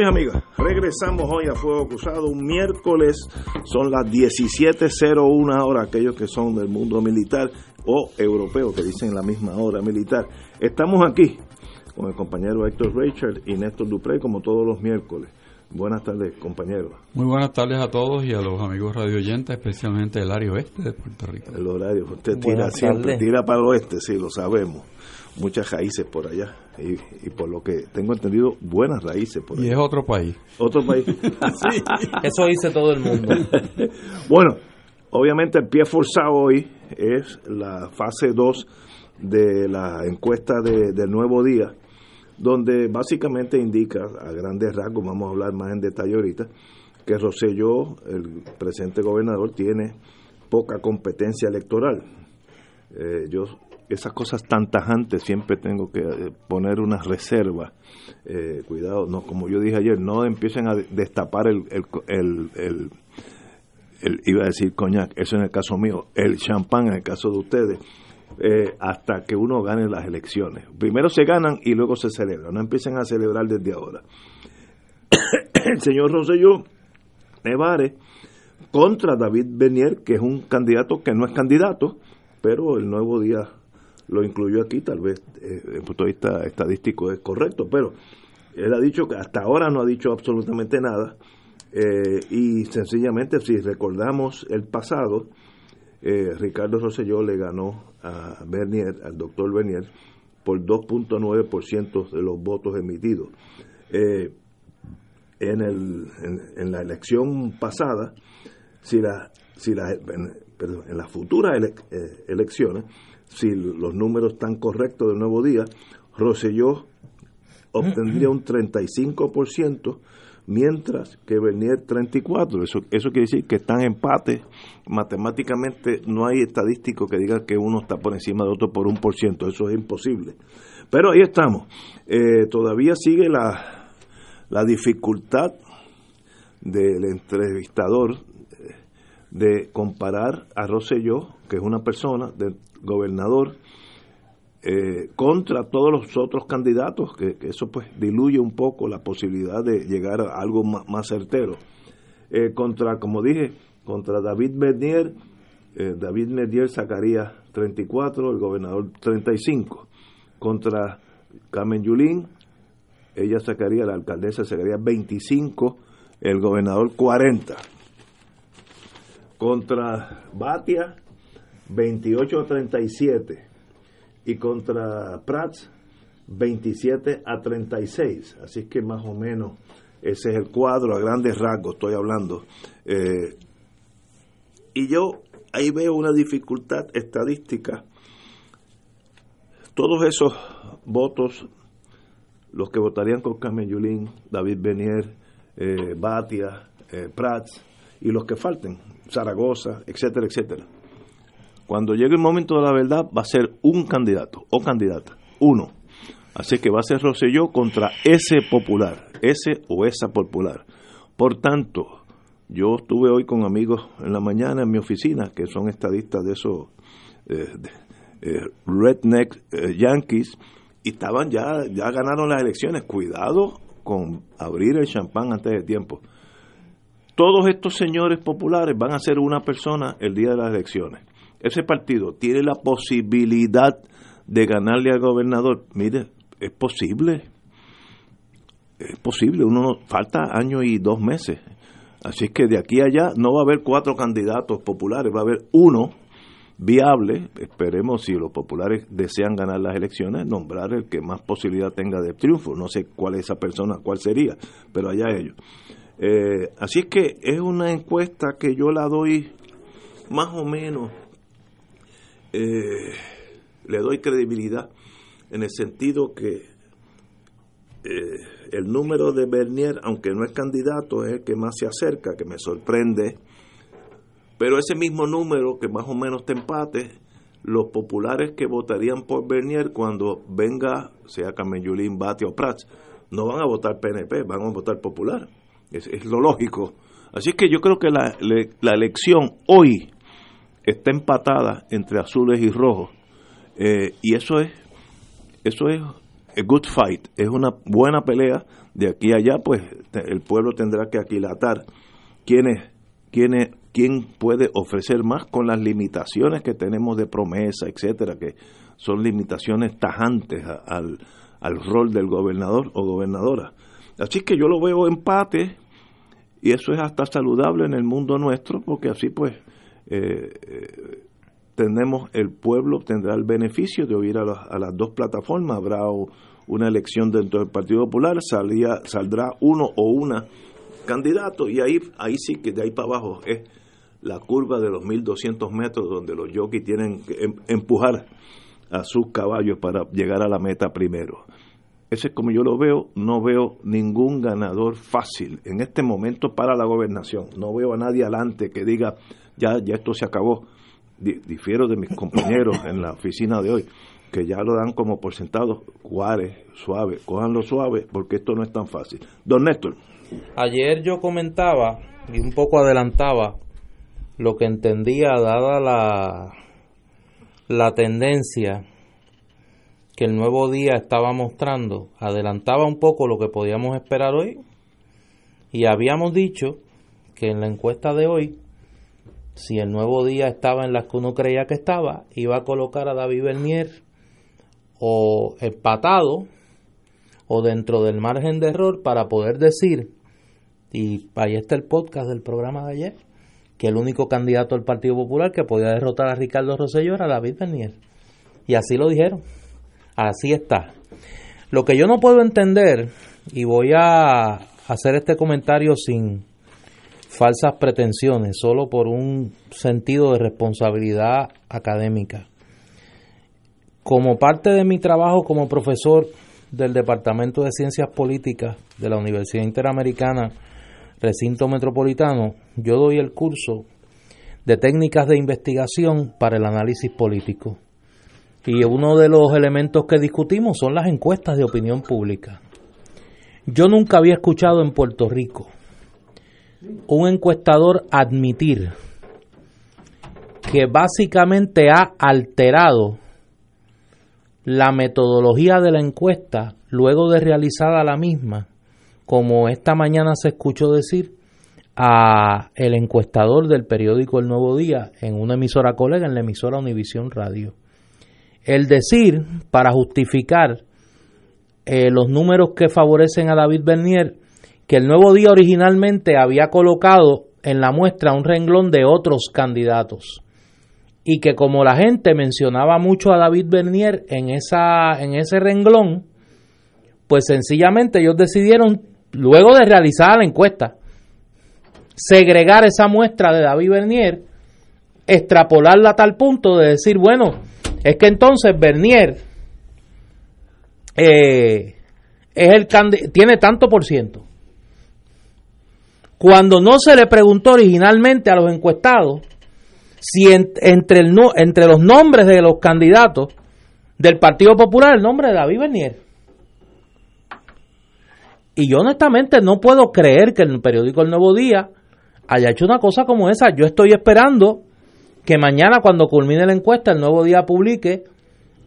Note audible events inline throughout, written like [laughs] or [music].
Y amigas, regresamos hoy a Fuego Cruzado, un miércoles, son las 17.01 ahora, aquellos que son del mundo militar o europeo, que dicen la misma hora militar. Estamos aquí con el compañero Héctor Richard y Néstor Dupré, como todos los miércoles. Buenas tardes, compañeros. Muy buenas tardes a todos y a los amigos radioyentes, especialmente del área oeste de Puerto Rico. El horario, usted tira siempre, tira para el oeste, sí, lo sabemos muchas raíces por allá y, por lo que tengo entendido buenas raíces por allá. Y es otro país. Otro país. [laughs] [laughs] Eso dice todo el mundo. [laughs] bueno, obviamente el pie forzado hoy es la fase 2 de la encuesta de, del nuevo día, donde básicamente indica a grandes rasgos, vamos a hablar más en detalle ahorita, que Roselló, el presente gobernador, tiene poca competencia electoral. Eh, yo esas cosas tan tajantes siempre tengo que eh, poner una reserva. Eh, cuidado, no como yo dije ayer, no empiecen a destapar el, el, el, iba a decir coñac, eso en el caso mío, el champán en el caso de ustedes, eh, hasta que uno gane las elecciones. Primero se ganan y luego se celebran, no empiecen a celebrar desde ahora. el [coughs] señor Rosselló Nevare contra David Benier, que es un candidato que no es candidato, pero el nuevo día lo incluyó aquí, tal vez eh, desde el punto de vista estadístico es correcto, pero él ha dicho que hasta ahora no ha dicho absolutamente nada eh, y sencillamente si recordamos el pasado, eh, Ricardo Rosselló le ganó a Bernier, al doctor Bernier, por 2.9% de los votos emitidos. en, el, en, la elección pasada, si la, si la, en las futuras elecciones, si los números están correctos del nuevo día, Roselló obtendría un 35%, mientras que Bernier 34%. Eso, eso quiere decir que están empate. Matemáticamente no hay estadístico que diga que uno está por encima de otro por un por ciento. Eso es imposible. Pero ahí estamos. Eh, todavía sigue la, la dificultad del entrevistador eh, de comparar a Rosselló, que es una persona de gobernador eh, contra todos los otros candidatos, que, eso pues diluye un poco la posibilidad de llegar a algo más, certero. Eh, contra, como dije, contra David Bernier, eh, David Bernier sacaría 34, el gobernador 35. Contra Carmen Yulín, ella sacaría, la alcaldesa sacaría 25, el gobernador 40. Contra Batia, 28 a 37 y contra Prats 27 a 36. Así que más o menos ese es el cuadro a grandes rasgos, estoy hablando. Eh, y yo ahí veo una dificultad estadística. Todos esos votos, los que votarían con Carmen Yulín, David Benier, eh, Batia, eh, Prats, y los que falten, Zaragoza, etcétera, etcétera cuando llegue el momento de la verdad, va a ser un candidato o candidata, uno. Así que va a ser Rosselló contra ese popular, ese o esa popular. Por tanto, yo estuve hoy con amigos en la mañana en mi oficina, que son estadistas de esos eh, eh, redneck eh, yankees, y estaban ya, ya ganaron las elecciones. Cuidado con abrir el champán antes de tiempo. Todos estos señores populares van a ser una persona el día de las elecciones ese partido tiene la posibilidad de ganarle al gobernador, mire, es posible. Es posible, uno falta año y dos meses. Así que de aquí a allá no va a haber cuatro candidatos populares, va a haber uno viable. Esperemos si los populares desean ganar las elecciones, nombrar el que más posibilidad tenga de triunfo. No sé cuál es esa persona, cuál sería, pero allá ellos. Eh, así que es una encuesta que yo la doy más o menos eh, le doy credibilidad en el sentido que eh, el número de Bernier, aunque no es candidato, es el que más se acerca, que me sorprende. Pero ese mismo número, que más o menos te empate, los populares que votarían por Bernier cuando venga, sea Camellulín, Bate o Prats, no van a votar PNP, van a votar popular. Es, es lo lógico. Así que yo creo que la, la elección hoy está empatada entre azules y rojos. Eh, y eso es, eso es a good fight, es una buena pelea. De aquí a allá, pues el pueblo tendrá que aquilatar quién es, quién es, quién puede ofrecer más con las limitaciones que tenemos de promesa, etcétera, que son limitaciones tajantes al, al rol del gobernador o gobernadora. Así que yo lo veo empate y eso es hasta saludable en el mundo nuestro porque así pues eh, eh, tenemos el pueblo tendrá el beneficio de oír a, las dos plataformas habrá una elección dentro del Partido Popular salía, saldrá uno o una candidato y ahí ahí sí que de ahí para abajo es la curva de los 1200 metros donde los jockeys tienen que em, empujar a sus caballos para llegar a la meta primero. Ese es como yo lo veo, no veo ningún ganador fácil en este momento para la gobernación. No veo a nadie adelante que diga, ya, ya esto se acabó. Difiero de mis compañeros en la oficina de hoy, que ya lo dan como por sentado, cuáles, suave, cójanlo suave, porque esto no es tan fácil. Don Néstor. Ayer yo comentaba y un poco adelantaba lo que entendía, dada la, la tendencia que el nuevo día estaba mostrando, adelantaba un poco lo que podíamos esperar hoy y habíamos dicho que en la encuesta de hoy, si el nuevo día estaba en las que uno creía que estaba, iba a colocar a David Bernier o empatado o dentro del margen de error para poder decir, y ahí está el podcast del programa de ayer, que el único candidato del Partido Popular que podía derrotar a Ricardo Rosselló era David Bernier. Y así lo dijeron. Así está. Lo que yo no puedo entender, y voy a hacer este comentario sin falsas pretensiones, solo por un sentido de responsabilidad académica. Como parte de mi trabajo como profesor del Departamento de Ciencias Políticas de la Universidad Interamericana, recinto metropolitano, yo doy el curso de técnicas de investigación para el análisis político. Y uno de los elementos que discutimos son las encuestas de opinión pública. Yo nunca había escuchado en Puerto Rico un encuestador admitir que básicamente ha alterado la metodología de la encuesta luego de realizada la misma, como esta mañana se escuchó decir a el encuestador del periódico El Nuevo Día en una emisora colega en la emisora Univisión Radio. El decir, para justificar eh, los números que favorecen a David Bernier, que el nuevo día originalmente había colocado en la muestra un renglón de otros candidatos y que como la gente mencionaba mucho a David Bernier en, esa, en ese renglón, pues sencillamente ellos decidieron, luego de realizar la encuesta, segregar esa muestra de David Bernier, extrapolarla a tal punto de decir, bueno, es que entonces Bernier eh, es el tiene tanto por ciento. Cuando no se le preguntó originalmente a los encuestados si entre, entre los nombres de los candidatos del Partido Popular el nombre de David Bernier. Y yo honestamente no puedo creer que el periódico El Nuevo Día haya hecho una cosa como esa. Yo estoy esperando que mañana cuando culmine la encuesta, el nuevo día publique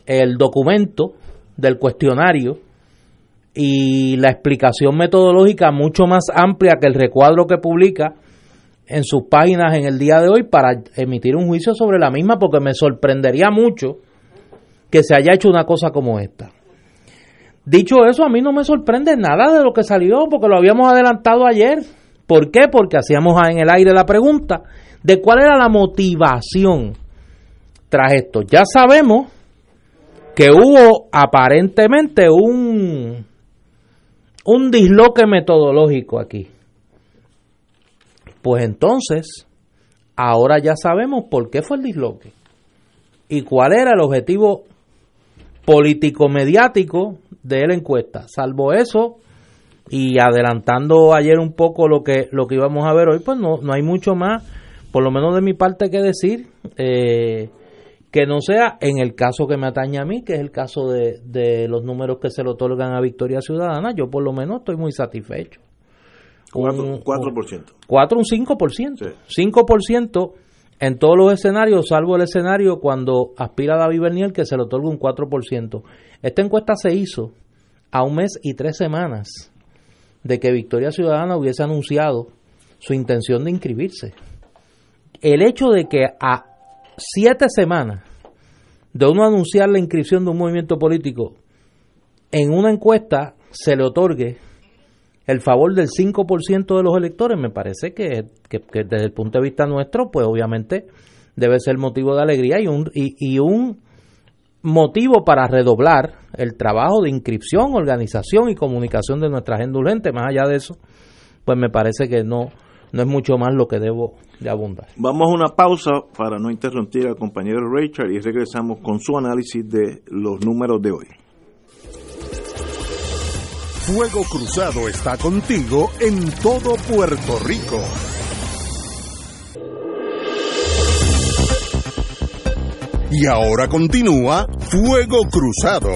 el documento del cuestionario y la explicación metodológica mucho más amplia que el recuadro que publica en sus páginas en el día de hoy para emitir un juicio sobre la misma porque me sorprendería mucho que se haya hecho una cosa como esta. Dicho eso, a mí no me sorprende nada de lo que salió porque lo habíamos adelantado ayer. ¿Por qué? Porque hacíamos en el aire la pregunta de cuál era la motivación tras esto. Ya sabemos que hubo aparentemente un, un disloque metodológico aquí. Pues entonces, ahora ya sabemos por qué fue el disloque y cuál era el objetivo político-mediático de la encuesta. Salvo eso, y adelantando ayer un poco lo que, lo que íbamos a ver hoy, pues no, no hay mucho más, por lo menos de mi parte, que decir. Eh, que no sea en el caso que me atañe a mí, que es el caso de, de los números que se le otorgan a Victoria Ciudadana, yo por lo menos estoy muy satisfecho. 4%. 4%. 4 un 5%. 5% en todos los escenarios, salvo el escenario cuando aspira David Bernier que se le otorga un 4%. Esta encuesta se hizo a un mes y tres semanas de que Victoria Ciudadana hubiese anunciado su intención de inscribirse. El hecho de que a siete semanas de uno anunciar la inscripción de un movimiento político, en una encuesta se le otorgue el favor del 5% de los electores, me parece que, desde el punto de vista nuestro, pues obviamente debe ser motivo de alegría y un, y, un motivo para redoblar el trabajo de inscripción, organización y comunicación de nuestra agenda urgente. Más allá de eso, pues me parece que no, no es mucho más lo que debo de abundar. Vamos a una pausa para no interrumpir al compañero Richard y regresamos con su análisis de los números de hoy. Fuego Cruzado está contigo en todo Puerto Rico. Y ahora continúa Fuego Cruzado.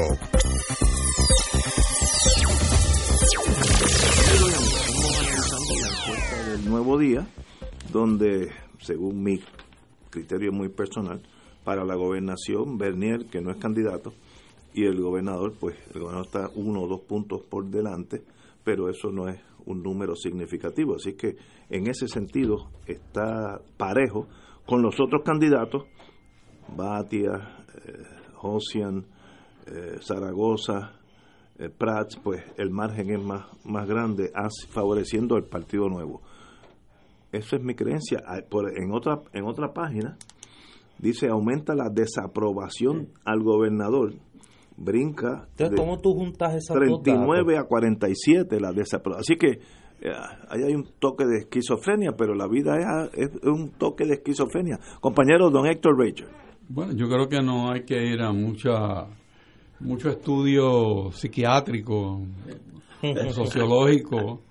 nuevo día, donde, según mi criterio muy personal, para la gobernación, Bernier, que no es candidato, y el gobernador, pues el gobernador está uno o dos puntos por delante, pero eso no es un número significativo. Así que en ese sentido está parejo con los otros candidatos, Batia, eh, eh, Zaragoza, eh, Prats, pues el margen es más, más grande, favoreciendo al Partido Nuevo. Eso es mi creencia. Ah, en, otra, en otra página dice aumenta la desaprobación al gobernador. Brinca. Entonces, ¿cómo tú juntas esas 39 a 47 la desaprobación. Así que eh, ahí hay un toque de esquizofrenia, pero la vida es, un toque de esquizofrenia. Compañero don Héctor Rachel. Bueno, yo creo que no hay que ir a mucha mucho estudio psiquiátrico, [laughs] sociológico,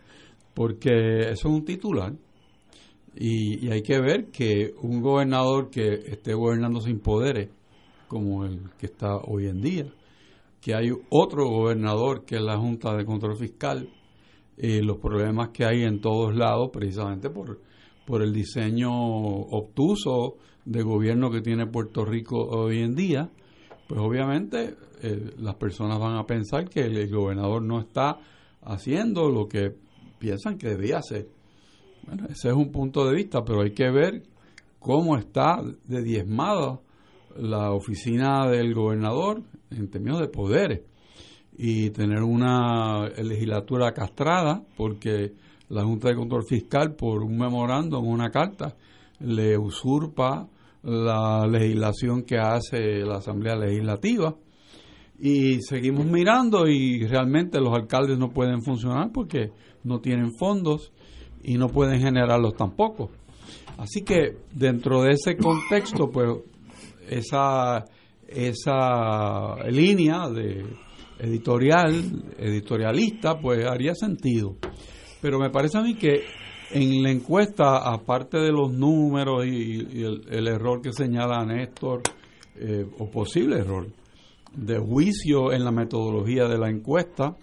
porque eso es un titular. Y, hay que ver que un gobernador que esté gobernando sin poderes, como el que está hoy en día, que hay otro gobernador que es la Junta de Control Fiscal, y los problemas que hay en todos lados, precisamente por, por el diseño obtuso de gobierno que tiene Puerto Rico hoy en día, pues obviamente eh, las personas van a pensar que el gobernador no está haciendo lo que piensan que debía hacer. Bueno, ese es un punto de vista, pero hay que ver cómo está de diezmada la oficina del gobernador en términos de poderes. Y tener una legislatura castrada porque la Junta de Control Fiscal por un memorándum, una carta, le usurpa la legislación que hace la Asamblea Legislativa. Y seguimos mirando y realmente los alcaldes no pueden funcionar porque no tienen fondos y no pueden generarlos tampoco. Así que dentro de ese contexto, pues esa, esa línea de editorial, editorialista, pues haría sentido. Pero me parece a mí que en la encuesta, aparte de los números y, el, error que señala Néstor, eh, o posible error, de juicio en la metodología de la encuesta,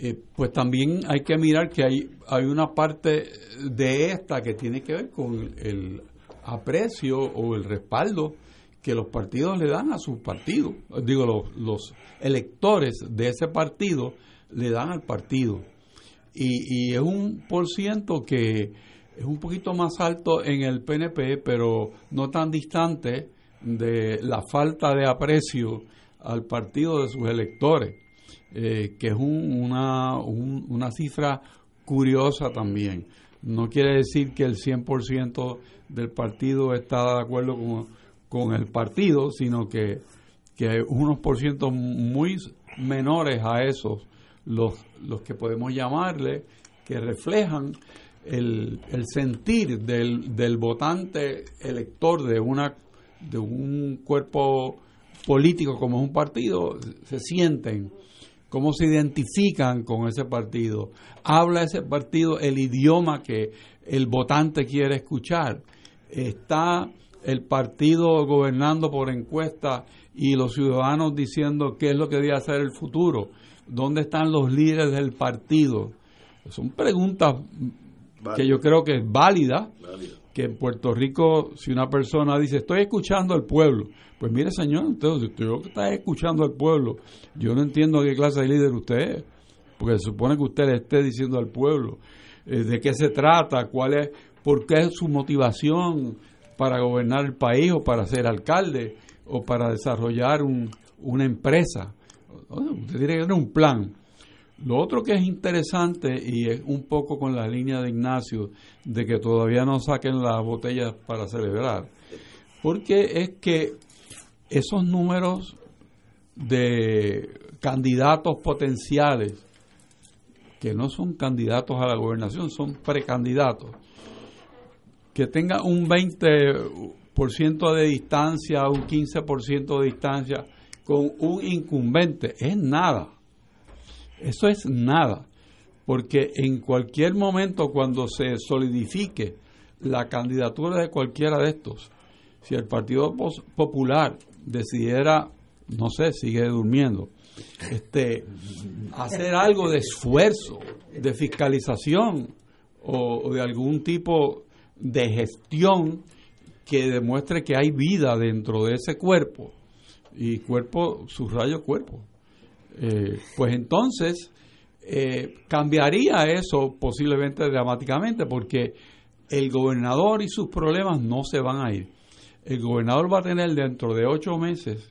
eh, pues también hay que mirar que hay, hay una parte de esta que tiene que ver con el aprecio o el respaldo que los partidos le dan a sus partidos, digo, los, los electores de ese partido le dan al partido. Y, y, es un por ciento que es un poquito más alto en el PNP, pero no tan distante de la falta de aprecio al partido de sus electores. Eh, que es una, una cifra curiosa también. No quiere decir que el 100% del partido está de acuerdo con, el partido, sino que, que unos por ciento muy menores a esos, los, los que podemos llamarle, que reflejan el, el sentir del, del votante elector de, una, de un cuerpo políticos, como es un partido, se sienten, cómo se identifican con ese partido, habla ese partido el idioma que el votante quiere escuchar, está el partido gobernando por encuesta y los ciudadanos diciendo qué es lo que debe hacer el futuro, dónde están los líderes del partido. Son preguntas que yo creo que es válida, que en Puerto Rico, si una persona dice, estoy escuchando al pueblo, pues mire señor, entonces, usted está escuchando al pueblo, yo no entiendo qué clase de líder usted es, porque se supone que usted le esté diciendo al pueblo eh, de qué se trata, cuál es, por qué es su motivación para gobernar el país o para ser alcalde o para desarrollar una empresa. Usted tiene que tener un plan. Lo otro que es interesante y es un poco con la línea de Ignacio de que todavía no saquen las botellas para celebrar, porque es que esos números de candidatos potenciales que no son candidatos a la gobernación, son precandidatos, que tenga un 20% de distancia, un 15% de distancia con un incumbente, es nada eso es nada, porque en cualquier momento cuando se solidifique la candidatura de cualquiera de estos, si el Partido Popular decidiera, no sé, sigue durmiendo, este, hacer algo de esfuerzo, de fiscalización o, de algún tipo de gestión que demuestre que hay vida dentro de ese cuerpo, y cuerpo, subrayo cuerpo, eh, pues entonces eh, cambiaría eso posiblemente dramáticamente porque el gobernador y sus problemas no se van a ir. El gobernador va a tener dentro de ocho meses,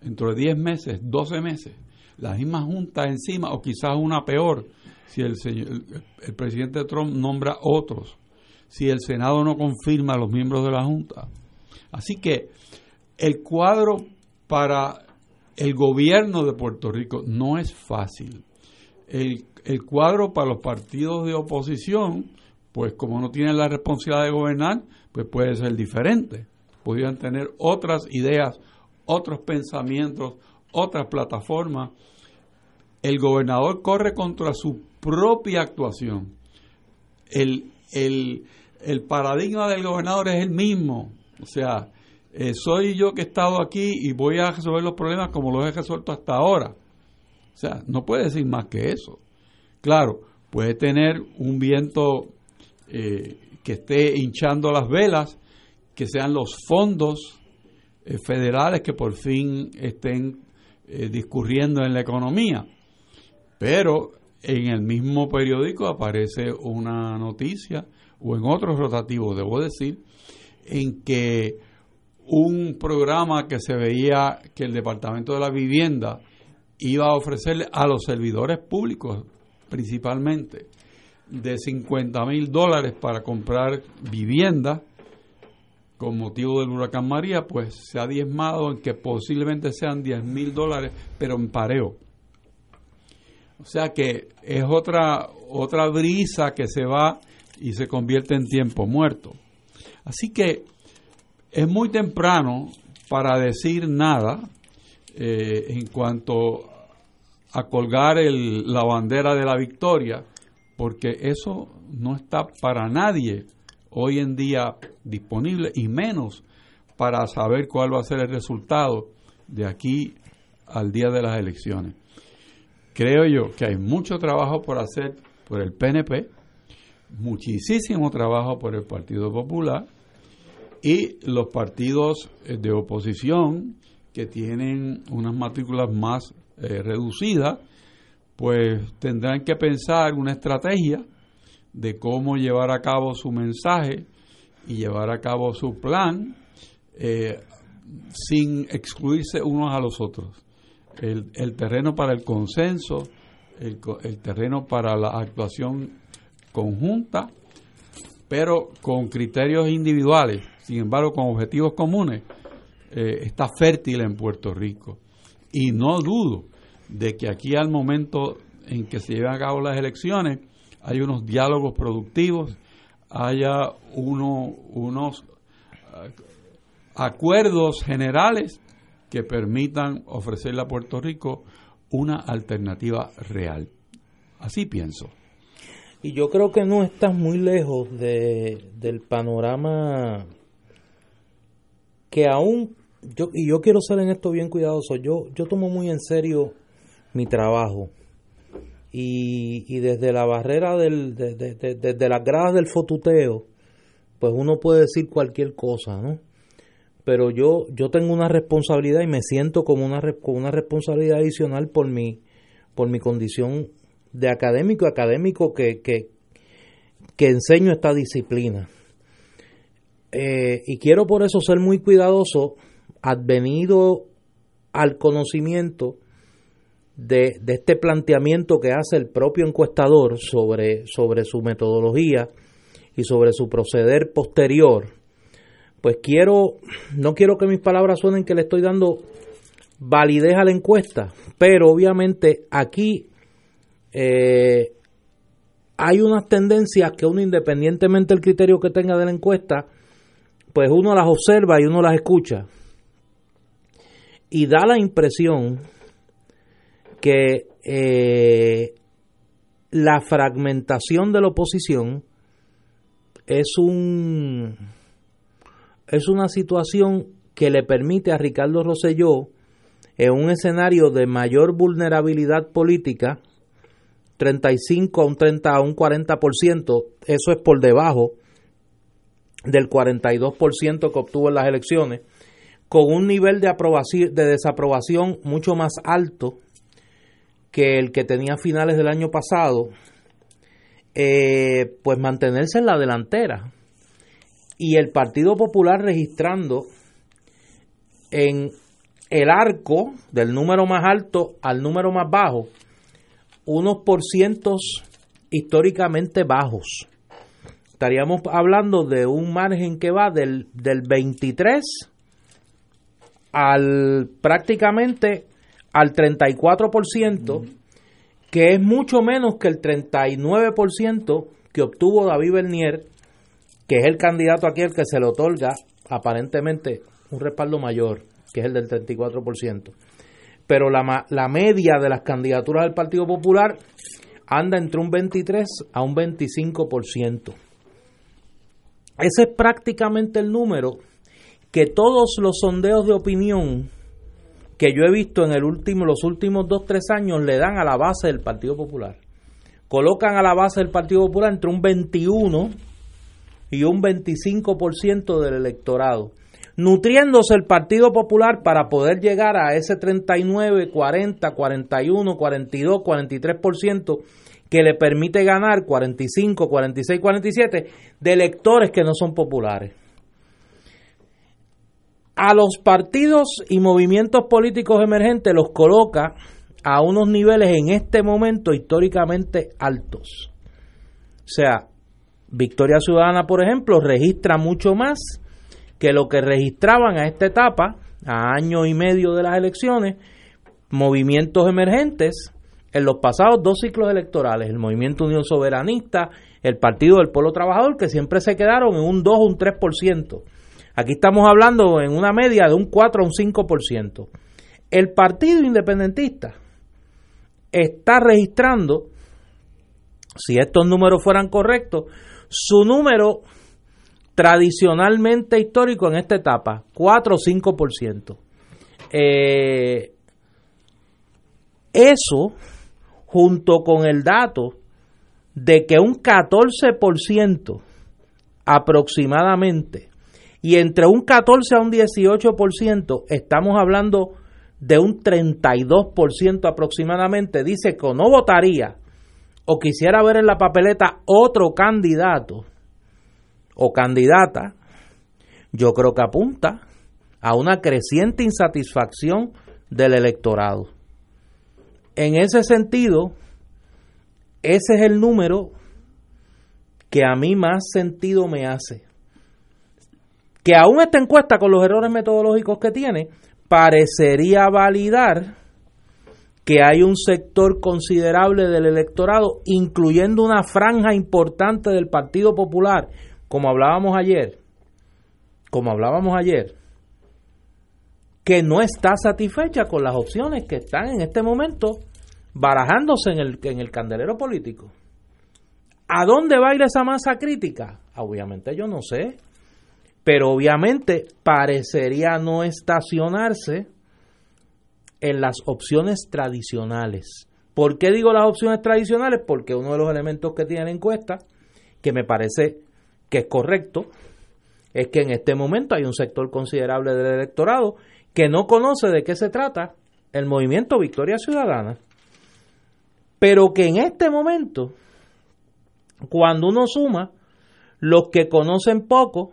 dentro de diez meses, doce meses, la misma junta encima o quizás una peor si el, el presidente Trump nombra otros, si el Senado no confirma a los miembros de la junta. Así que el cuadro para el gobierno de Puerto Rico no es fácil. El, cuadro para los partidos de oposición, pues como no tienen la responsabilidad de gobernar, pues puede ser diferente. Podrían tener otras ideas, otros pensamientos, otras plataformas. El gobernador corre contra su propia actuación. El, el, el paradigma del gobernador es el mismo. O sea, eh, soy yo que he estado aquí y voy a resolver los problemas como los he resuelto hasta ahora. O sea, no puede decir más que eso. Claro, puede tener un viento eh, que esté hinchando las velas, que sean los fondos eh, federales que por fin estén discurriendo en la economía. Pero en el mismo periódico aparece una noticia, o en otros rotativos, debo decir, en que un programa que se veía que el Departamento de la Vivienda iba a ofrecerle a los servidores públicos principalmente de 50 mil dólares para comprar vivienda con motivo del huracán María, pues se ha diezmado en que posiblemente sean 10 mil dólares, pero en pareo. O sea que es otra, otra brisa que se va y se convierte en tiempo muerto. Así que es muy temprano para decir nada eh, en cuanto a colgar la bandera de la victoria, porque eso no está para nadie hoy en día disponible y menos para saber cuál va a ser el resultado de aquí al día de las elecciones. Creo yo que hay mucho trabajo por hacer por el PNP, muchísimo trabajo por el Partido Popular, y los partidos eh, de oposición que tienen unas matrículas más eh, reducidas, pues tendrán que pensar una estrategia de cómo llevar a cabo su mensaje y llevar a cabo su plan eh, sin excluirse unos a los otros. El, terreno para el consenso, el terreno para la actuación conjunta, pero con criterios individuales sin embargo, con objetivos comunes, eh, está fértil en Puerto Rico. Y no dudo de que aquí al momento en que se lleven a cabo las elecciones, hay unos diálogos productivos, haya uno, unos eh, acuerdos generales que permitan ofrecerle a Puerto Rico una alternativa real. Así pienso. Y yo creo que no estás muy lejos de, del panorama que aún, yo, y yo quiero ser en esto bien cuidadoso, yo, yo tomo muy en serio mi trabajo. Y, y desde la barrera del, desde las gradas del fotuteo, pues uno puede decir cualquier cosa, ¿no? Pero yo, yo tengo una responsabilidad y me siento como una, con una responsabilidad adicional por mi, por mi condición de académico, académico que, que, enseño esta disciplina. Eh, y quiero por eso ser muy cuidadoso, advenido al conocimiento de, de, este planteamiento que hace el propio encuestador sobre, sobre su metodología y sobre su proceder posterior, pues quiero, no quiero que mis palabras suenen que le estoy dando validez a la encuesta, pero obviamente aquí eh, hay unas tendencias que uno independientemente del criterio que tenga de la encuesta, pues uno las observa y uno las escucha. Y da la impresión que eh, la fragmentación de la oposición es un es una situación que le permite a Ricardo Rosselló en un escenario de mayor vulnerabilidad política 35 a un 30 a un 40%, eso es por debajo del 42% que obtuvo en las elecciones, con un nivel de, aprobación, de desaprobación mucho más alto que el que tenía a finales del año pasado, eh, pues mantenerse en la delantera. Y el Partido Popular registrando en el arco del número más alto al número más bajo, unos porcientos históricamente bajos. Estaríamos hablando de un margen que va del, del 23 al prácticamente al 34%, que es mucho menos que el 39% que obtuvo David Bernier, que es el candidato aquí al que se le otorga aparentemente un respaldo mayor, que es el del 34% pero la, la media de las candidaturas del Partido Popular anda entre un 23 a un 25%. Ese es prácticamente el número que todos los sondeos de opinión que yo he visto en los últimos dos, tres años le dan a la base del Partido Popular. Colocan a la base del Partido Popular entre un 21 y un 25% del electorado nutriéndose el Partido Popular para poder llegar a ese 39, 40, 41, 42, 43% que le permite ganar 45, 46, 47 de electores que no son populares. A los partidos y movimientos políticos emergentes los coloca a unos niveles en este momento históricamente altos. O sea, Victoria Ciudadana, por ejemplo, registra mucho más que lo que registraban a esta etapa, a año y medio de las elecciones, movimientos emergentes en los pasados dos ciclos electorales, el Movimiento Unión Soberanista, el Partido del Pueblo Trabajador, que siempre se quedaron en un 2 o un 3%. Aquí estamos hablando en una media de un 4 a un 5%. El Partido Independentista está registrando, si estos números fueran correctos, su número tradicionalmente histórico en esta etapa, 4 o 5%. Eh, eso, junto con el dato de que un 14% aproximadamente, y entre un 14 a un 18%, estamos hablando de un 32% aproximadamente, dice que no votaría o quisiera ver en la papeleta otro candidato o candidata, yo creo que apunta a una creciente insatisfacción del electorado. En ese sentido, ese es el número que a mí más sentido me hace. Que aún esta encuesta, con los errores metodológicos que tiene, parecería validar que hay un sector considerable del electorado, incluyendo una franja importante del Partido Popular, como hablábamos ayer, como hablábamos ayer, que no está satisfecha con las opciones que están en este momento barajándose en el, en el candelero político. ¿A dónde va a ir esa masa crítica? Obviamente yo no sé, pero obviamente parecería no estacionarse en las opciones tradicionales. ¿Por qué digo las opciones tradicionales? Porque uno de los elementos que tiene la encuesta, que me parece que es correcto, es que en este momento hay un sector considerable del electorado que no conoce de qué se trata el movimiento Victoria Ciudadana, pero que en este momento, cuando uno suma los que conocen poco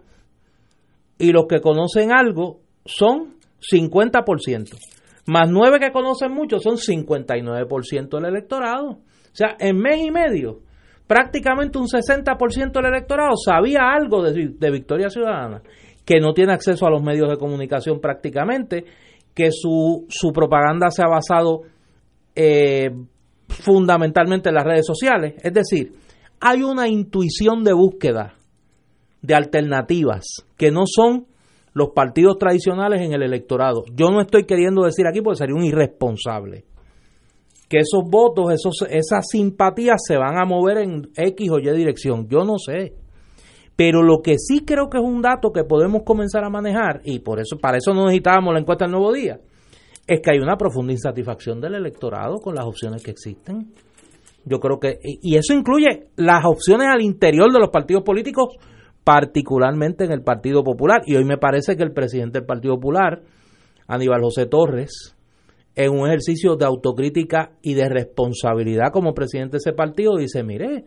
y los que conocen algo, son 50%, más nueve que conocen mucho son 59% del electorado. O sea, en mes y medio, prácticamente un 60% del electorado sabía algo de, de Victoria Ciudadana que no tiene acceso a los medios de comunicación prácticamente, que su, su propaganda se ha basado eh, fundamentalmente en las redes sociales. Es decir, hay una intuición de búsqueda de alternativas que no son los partidos tradicionales en el electorado. Yo no estoy queriendo decir aquí porque sería un irresponsable que esos votos, esos, esas simpatías se van a mover en X o Y dirección. Yo no sé. Pero lo que sí creo que es un dato que podemos comenzar a manejar, y por eso, para eso no necesitábamos la encuesta del nuevo día, es que hay una profunda insatisfacción del electorado con las opciones que existen. Yo creo que, y eso incluye las opciones al interior de los partidos políticos, particularmente en el Partido Popular. Y hoy me parece que el presidente del Partido Popular, Aníbal José Torres, en un ejercicio de autocrítica y de responsabilidad como presidente de ese partido, dice, mire,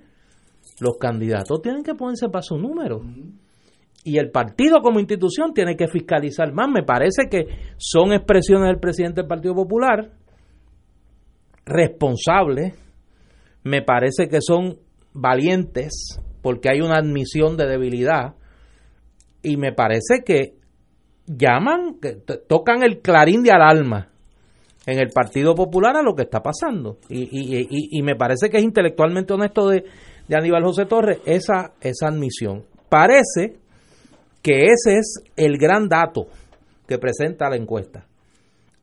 los candidatos tienen que ponerse para su número. Y el partido como institución tiene que fiscalizar más. Me parece que son expresiones del presidente del Partido Popular responsables. Me parece que son valientes porque hay una admisión de debilidad. Y me parece que llaman, que tocan el clarín de alarma en el Partido Popular a lo que está pasando. Y, y, y me parece que es intelectualmente honesto de, de Aníbal José Torres esa, esa admisión. Parece que ese es el gran dato que presenta la encuesta.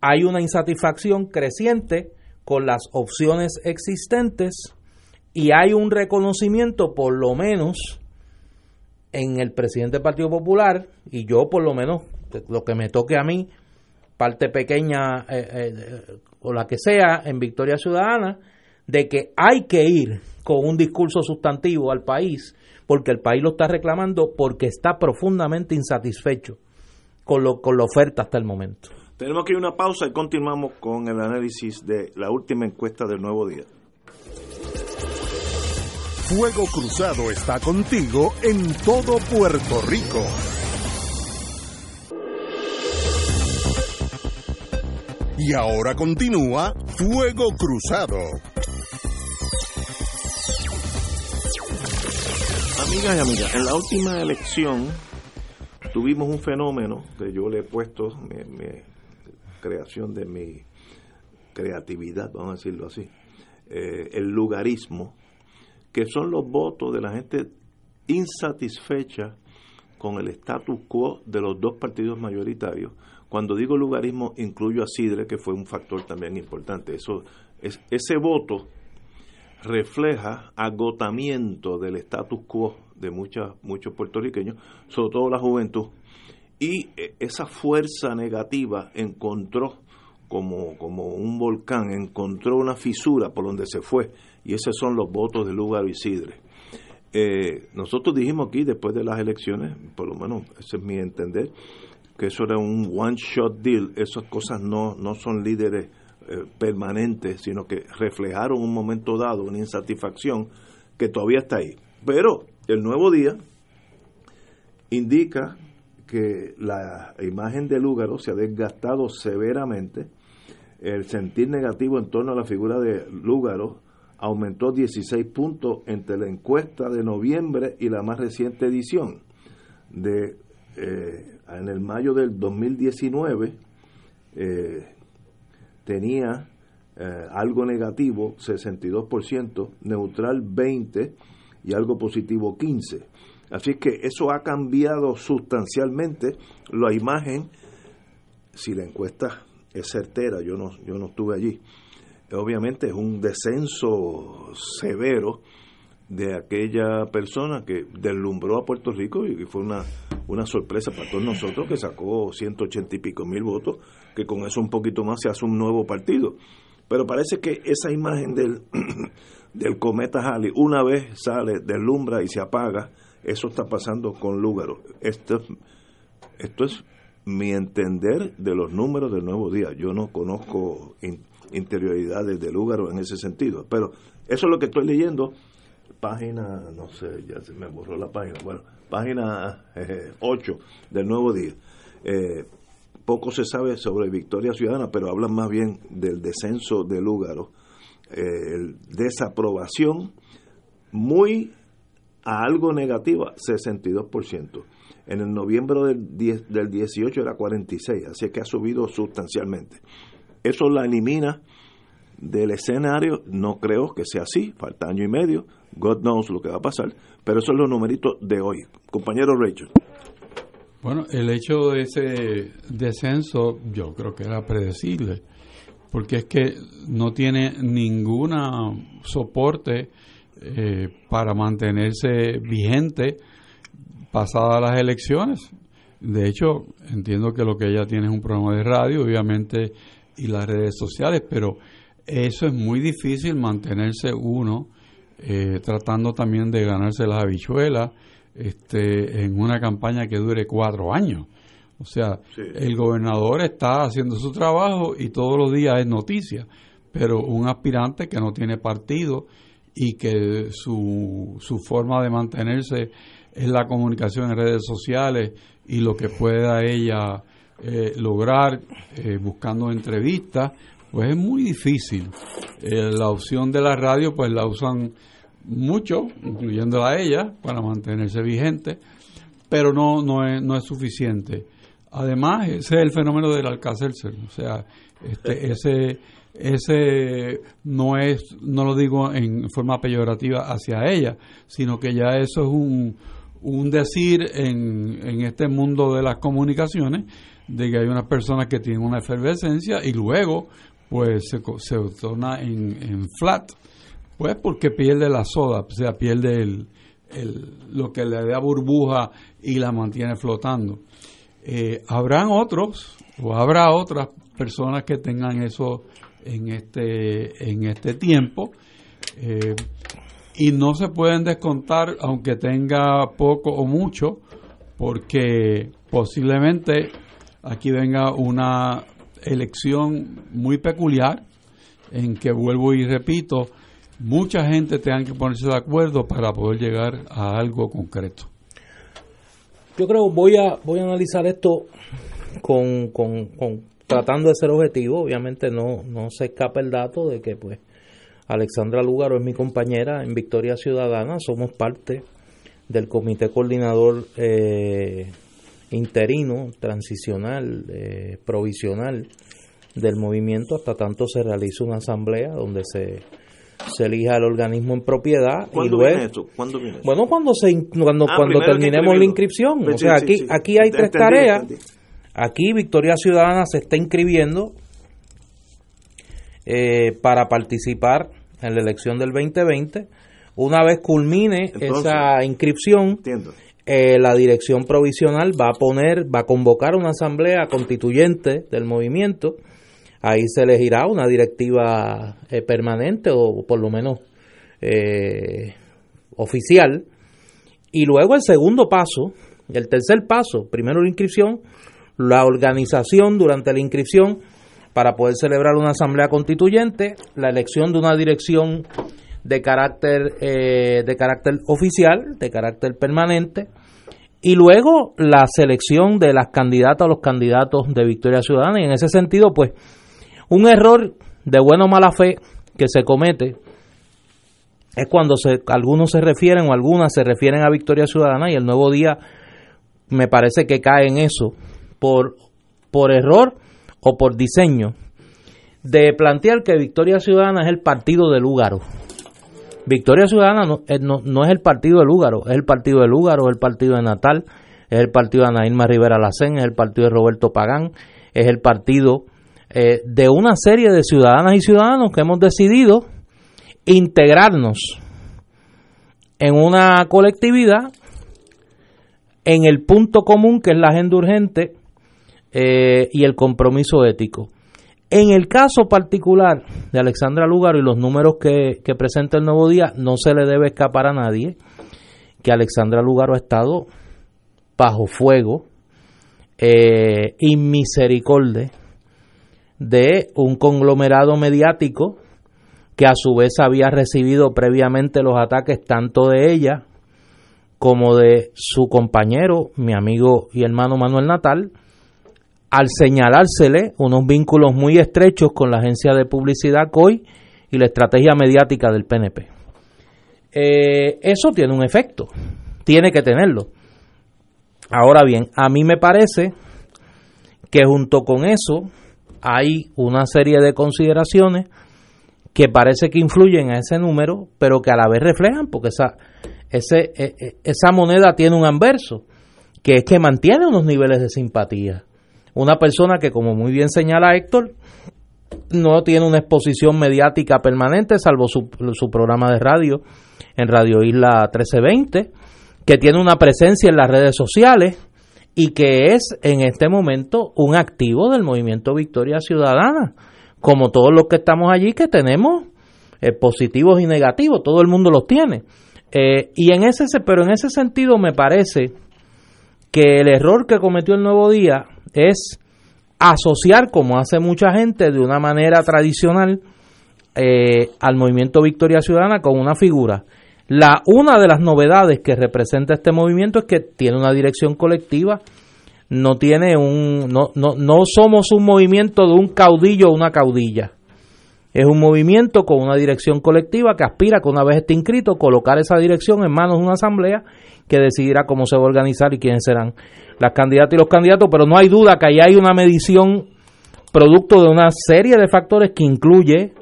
Hay una insatisfacción creciente con las opciones existentes y hay un reconocimiento, por lo menos, en el presidente del Partido Popular, y yo por lo menos, lo que me toque a mí, parte pequeña eh, eh, o la que sea, en Victoria Ciudadana, de que hay que ir con un discurso sustantivo al país, porque el país lo está reclamando, porque está profundamente insatisfecho con, lo, con la oferta hasta el momento. Tenemos que ir a una pausa y continuamos con el análisis de la última encuesta del nuevo día. Fuego Cruzado está contigo en todo Puerto Rico. Y ahora continúa Fuego Cruzado. Amigas y amigas, en la última elección tuvimos un fenómeno que yo le he puesto mi, creación de mi creatividad, vamos a decirlo así, eh, el lugarismo, que son los votos de la gente insatisfecha con el status quo de los dos partidos mayoritarios. Cuando digo lugarismo, incluyo a Sidre, que fue un factor también importante. Eso es ese voto refleja agotamiento del status quo de muchas, muchos puertorriqueños, sobre todo la juventud, y eh, esa fuerza negativa encontró como, como un volcán, encontró una fisura por donde se fue, y esos son los votos de Lugar y Sidre. Eh, nosotros dijimos aquí, después de las elecciones, por lo menos ese es mi entender, que eso era un one-shot deal, esas cosas no, no son líderes eh, permanentes, sino que reflejaron un momento dado una insatisfacción que todavía está ahí. Pero el nuevo día indica que la imagen de Lúgaro se ha desgastado severamente, el sentir negativo en torno a la figura de Lúgaro aumentó 16 puntos entre la encuesta de noviembre y la más reciente edición. De, eh, en el mayo del 2019, eh, tenía eh, algo negativo 62%, neutral 20% y algo positivo 15%. Así que eso ha cambiado sustancialmente la imagen si la encuesta es certera, yo no, yo no estuve allí, obviamente es un descenso severo de aquella persona que deslumbró a Puerto Rico y fue una, una sorpresa para todos nosotros que sacó 180 y pico mil votos, que con eso un poquito más se hace un nuevo partido. Pero parece que esa imagen del, [clears throat] del cometa Halley una vez sale, deslumbra y se apaga, eso está pasando con Lúgaro. Esto, esto es mi entender de los números del nuevo día. Yo no conozco interioridades de Lúgaro en ese sentido, pero eso es lo que estoy leyendo página, no sé, ya se me borró la página, bueno, página 8 eh, del Nuevo Día. Eh, poco se sabe sobre Victoria Ciudadana, pero hablan más bien del descenso de Lúgaro, eh, desaprobación muy a algo negativa, 62%. En el noviembre del, 10, del 18 era 46, así que ha subido sustancialmente. Eso la elimina del escenario, no creo que sea así, falta año y medio, God knows lo que va a pasar, pero esos son los numeritos de hoy. Compañero Rachel. Bueno, el hecho de ese descenso yo creo que era predecible, porque es que no tiene ninguna soporte eh, para mantenerse vigente pasadas las elecciones. De hecho, entiendo que lo que ella tiene es un programa de radio, obviamente, y las redes sociales, pero eso es muy difícil mantenerse uno eh, tratando también de ganarse las habichuelas este, en una campaña que dure cuatro años. O sea, el gobernador está haciendo su trabajo y todos los días es noticia, pero un aspirante que no tiene partido y que su, su forma de mantenerse es la comunicación en redes sociales y lo que pueda ella eh, lograr eh, buscando entrevistas, pues es muy difícil. Eh, la opción de la radio, pues la usan mucho, incluyéndola a ella, para mantenerse vigente, pero no, no, es, no es suficiente. Además, ese es el fenómeno del alcácer, o sea, este, [laughs] ese, ese no es, no lo digo en forma peyorativa hacia ella, sino que ya eso es un, un decir en, en este mundo de las comunicaciones, de que hay unas personas que tienen una efervescencia y luego pues se, se torna en, flat, pues porque pierde la soda, o sea, pierde el, lo que le da burbuja y la mantiene flotando. Eh, habrán otros o habrá otras personas que tengan eso en este en este tiempo eh, y no se pueden descontar aunque tenga poco o mucho porque posiblemente aquí venga una elección muy peculiar en que vuelvo y repito, mucha gente tenga que ponerse de acuerdo para poder llegar a algo concreto. Yo creo voy a voy a analizar esto con, con, tratando de ser objetivo, obviamente no no se escapa el dato de que pues Alexandra Lugaro es mi compañera en Victoria Ciudadana, somos parte del comité coordinador eh, interino, transicional, eh, provisional del movimiento hasta tanto se realice una asamblea donde se, se elija el organismo en propiedad y luego viene esto? ¿Cuándo viene bueno cuando se cuando ah, cuando terminemos la inscripción. O sea aquí aquí hay tres tareas. aquí Victoria Ciudadana se está inscribiendo eh, para participar en la elección del 2020 una vez culmine esa inscripción entiendo eh, la dirección provisional va a poner, va a convocar una asamblea constituyente del movimiento. Ahí se elegirá una directiva eh, permanente o por lo menos eh, oficial. Y luego el segundo paso, el tercer paso, primero la inscripción, la organización durante la inscripción para poder celebrar una asamblea constituyente, la elección de una dirección de carácter, eh, de carácter oficial, de carácter permanente, y luego la selección de las candidatas o los candidatos de Victoria Ciudadana. Y en ese sentido, pues, un error de buena o mala fe que se comete es cuando se, algunos se refieren o algunas se refieren a Victoria Ciudadana y el nuevo día me parece que cae en eso por, por error o por diseño de plantear que Victoria Ciudadana es el partido de Lúgaro. Victoria Ciudadana eh, no, no, es el partido de Lúgaro, es el partido de Lúgaro, es el partido de Natal, es el partido de Anaíma Rivera Lacén, es el partido de Roberto Pagán, es el partido eh, de una serie de ciudadanas y ciudadanos que hemos decidido integrarnos en una colectividad en el punto común que es la agenda urgente eh, y el compromiso ético. En el caso particular de Alexandra Lugaro y los números que, presenta el Nuevo Día, no se le debe escapar a nadie que Alexandra Lugaro ha estado bajo fuego eh, misericordia de un conglomerado mediático que a su vez había recibido previamente los ataques tanto de ella como de su compañero, mi amigo y hermano Manuel Natal, al señalársele unos vínculos muy estrechos con la agencia de publicidad COI y la estrategia mediática del PNP. Eh, eso tiene un efecto, tiene que tenerlo. Ahora bien, a mí me parece que junto con eso hay una serie de consideraciones que parece que influyen a ese número, pero que a la vez reflejan, porque esa, e, e, esa moneda tiene un anverso, que es que mantiene unos niveles de simpatía. Una persona que, como muy bien señala Héctor, no tiene una exposición mediática permanente, salvo su, su programa de radio en Radio Isla 1320, que tiene una presencia en las redes sociales y que es en este momento un activo del movimiento Victoria Ciudadana, como todos los que estamos allí que tenemos eh, positivos y negativos, todo el mundo los tiene. Eh, y en ese, pero en ese sentido me parece que el error que cometió el Nuevo Día es asociar, como hace mucha gente, de una manera tradicional, eh, al movimiento Victoria Ciudadana con una figura. La, una de las novedades que representa este movimiento es que tiene una dirección colectiva, no tiene un, no, no, no somos un movimiento de un caudillo o una caudilla. Es un movimiento con una dirección colectiva que aspira que una vez esté inscrito colocar esa dirección en manos de una asamblea que decidirá cómo se va a organizar y quiénes serán las candidatas y los candidatos, pero no hay duda que ahí hay una medición producto de una serie de factores que incluye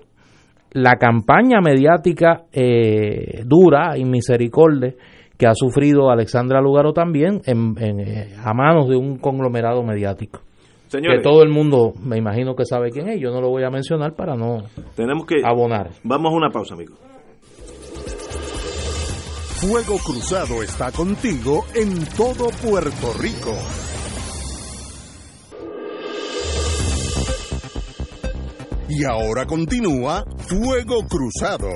la campaña mediática eh, dura y misericordia que ha sufrido Alexandra Lugaro también en, eh, a manos de un conglomerado mediático que todo el mundo me imagino que sabe quién es. Yo no lo voy a mencionar para no tenemos que abonar. Vamos a una pausa, amigo. Fuego Cruzado está contigo en todo Puerto Rico. Y ahora continúa Fuego Cruzado.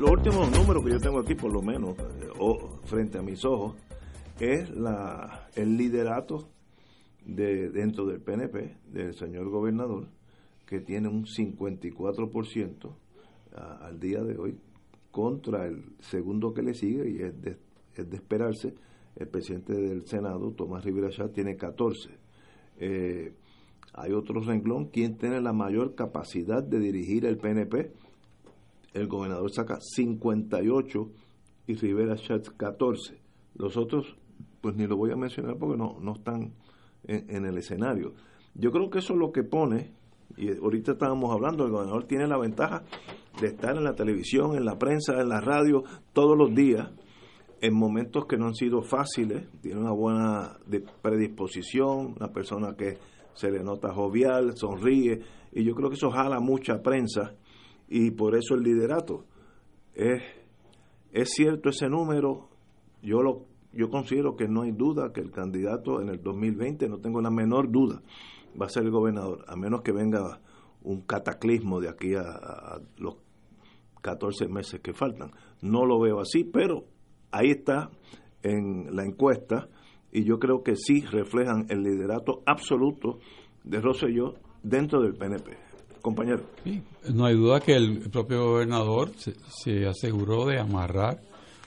los últimos números que yo tengo aquí, por lo menos, eh, frente a mis ojos, es el liderato de, dentro del PNP, del señor gobernador, que tiene un 54% al día de hoy contra el segundo que le sigue, y es de, es de esperarse, el presidente del Senado, Tomás Rivera Chá, tiene 14. Eh, hay otro renglón, ¿quién tiene la mayor capacidad de dirigir el PNP? el gobernador saca 58 y Rivera Schatz 14. Los otros, pues ni lo voy a mencionar porque no, no están en, el escenario. Yo creo que eso es lo que pone, y ahorita estábamos hablando, el gobernador tiene la ventaja de estar en la televisión, en la prensa, en la radio, todos los días, en momentos que no han sido fáciles, tiene una buena predisposición, una persona que se le nota jovial, sonríe, y yo creo que eso jala mucha prensa y por eso el liderato. Es, es cierto ese número, yo, lo, yo considero que no hay duda que el candidato en el 2020, no tengo la menor duda, va a ser el gobernador, a menos que venga un cataclismo de aquí a, los 14 meses que faltan. No lo veo así, pero ahí está en la encuesta y yo creo que sí reflejan el liderato absoluto de Rosselló dentro del PNP compañero. no hay duda que el propio gobernador se, aseguró de amarrar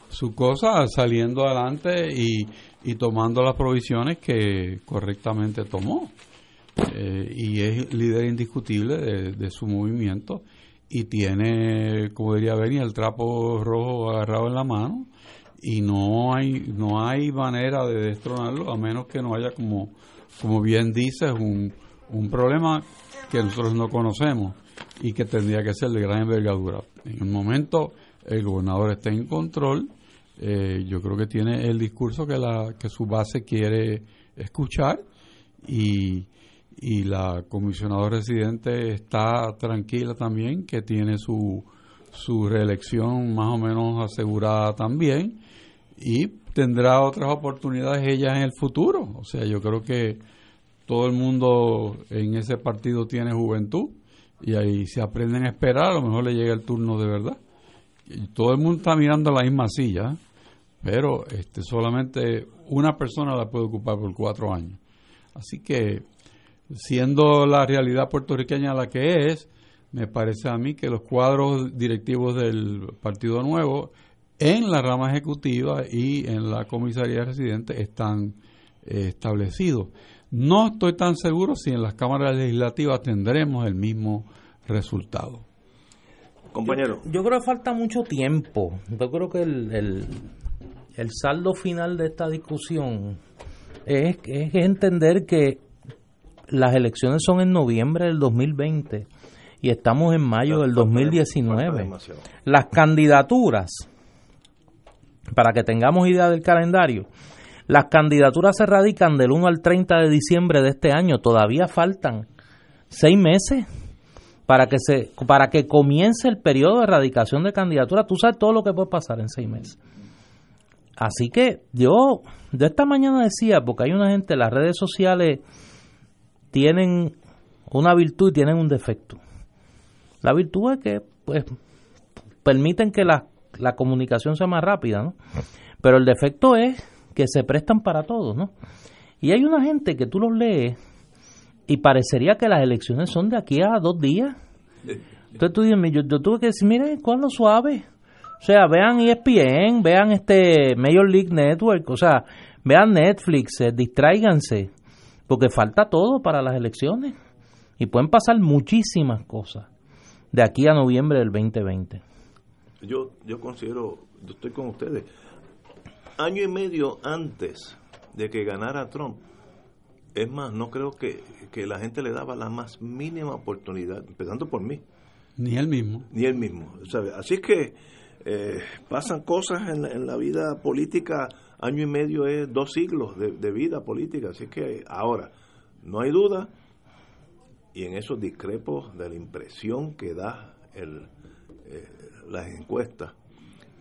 su cosa saliendo adelante y, tomando las provisiones que correctamente tomó. Eh, y es líder indiscutible de, su movimiento y tiene, como diría Benny, el trapo rojo agarrado en la mano y no hay no hay manera de destronarlo a menos que no haya como como bien dices un, un problema que nosotros no conocemos y que tendría que ser de gran envergadura. En un momento el gobernador está en control, eh, yo creo que tiene el discurso que, la, que su base quiere escuchar y, y la comisionada residente está tranquila también, que tiene su, su reelección más o menos asegurada también y tendrá otras oportunidades ella en el futuro. O sea, yo creo que todo el mundo en ese partido tiene juventud y ahí se aprenden a esperar, a lo mejor le llega el turno de verdad. Y todo el mundo está mirando la misma silla, pero este, solamente una persona la puede ocupar por cuatro años. Así que, siendo la realidad puertorriqueña la que es, me parece a mí que los cuadros directivos del Partido Nuevo en la rama ejecutiva y en la comisaría residente están eh, establecidos. No estoy tan seguro si en las cámaras legislativas tendremos el mismo resultado. Compañero. Yo, creo que falta mucho tiempo. Yo creo que el, el, saldo final de esta discusión es, es entender que las elecciones son en noviembre del 2020 y estamos en mayo del 2019. Las candidaturas, para que tengamos idea del calendario, las candidaturas se radican del 1 al 30 de diciembre de este año. Todavía faltan seis meses para que se para que comience el periodo de erradicación de candidaturas. Tú sabes todo lo que puede pasar en seis meses. Así que yo de esta mañana decía, porque hay una gente, las redes sociales tienen una virtud y tienen un defecto. La virtud es que pues permiten que la, la comunicación sea más rápida, ¿no? Pero el defecto es que se prestan para todo, ¿no? Y hay una gente que tú los lees y parecería que las elecciones son de aquí a dos días. Entonces tú dices, yo, tuve que decir, mire, ¿cuándo suave? O sea, vean ESPN, vean este Major League Network, o sea, vean Netflix, eh, distráiganse, porque falta todo para las elecciones y pueden pasar muchísimas cosas de aquí a noviembre del 2020. Yo, yo considero, yo estoy con ustedes, año y medio antes de que ganara Trump, es más, no creo que, la gente le daba la más mínima oportunidad, empezando por mí. Ni él mismo. Ni él mismo. Así es que eh, pasan cosas en, la vida política, año y medio es dos siglos de, vida política, así que ahora, no hay duda, y en esos discrepos de la impresión que da eh, las encuestas,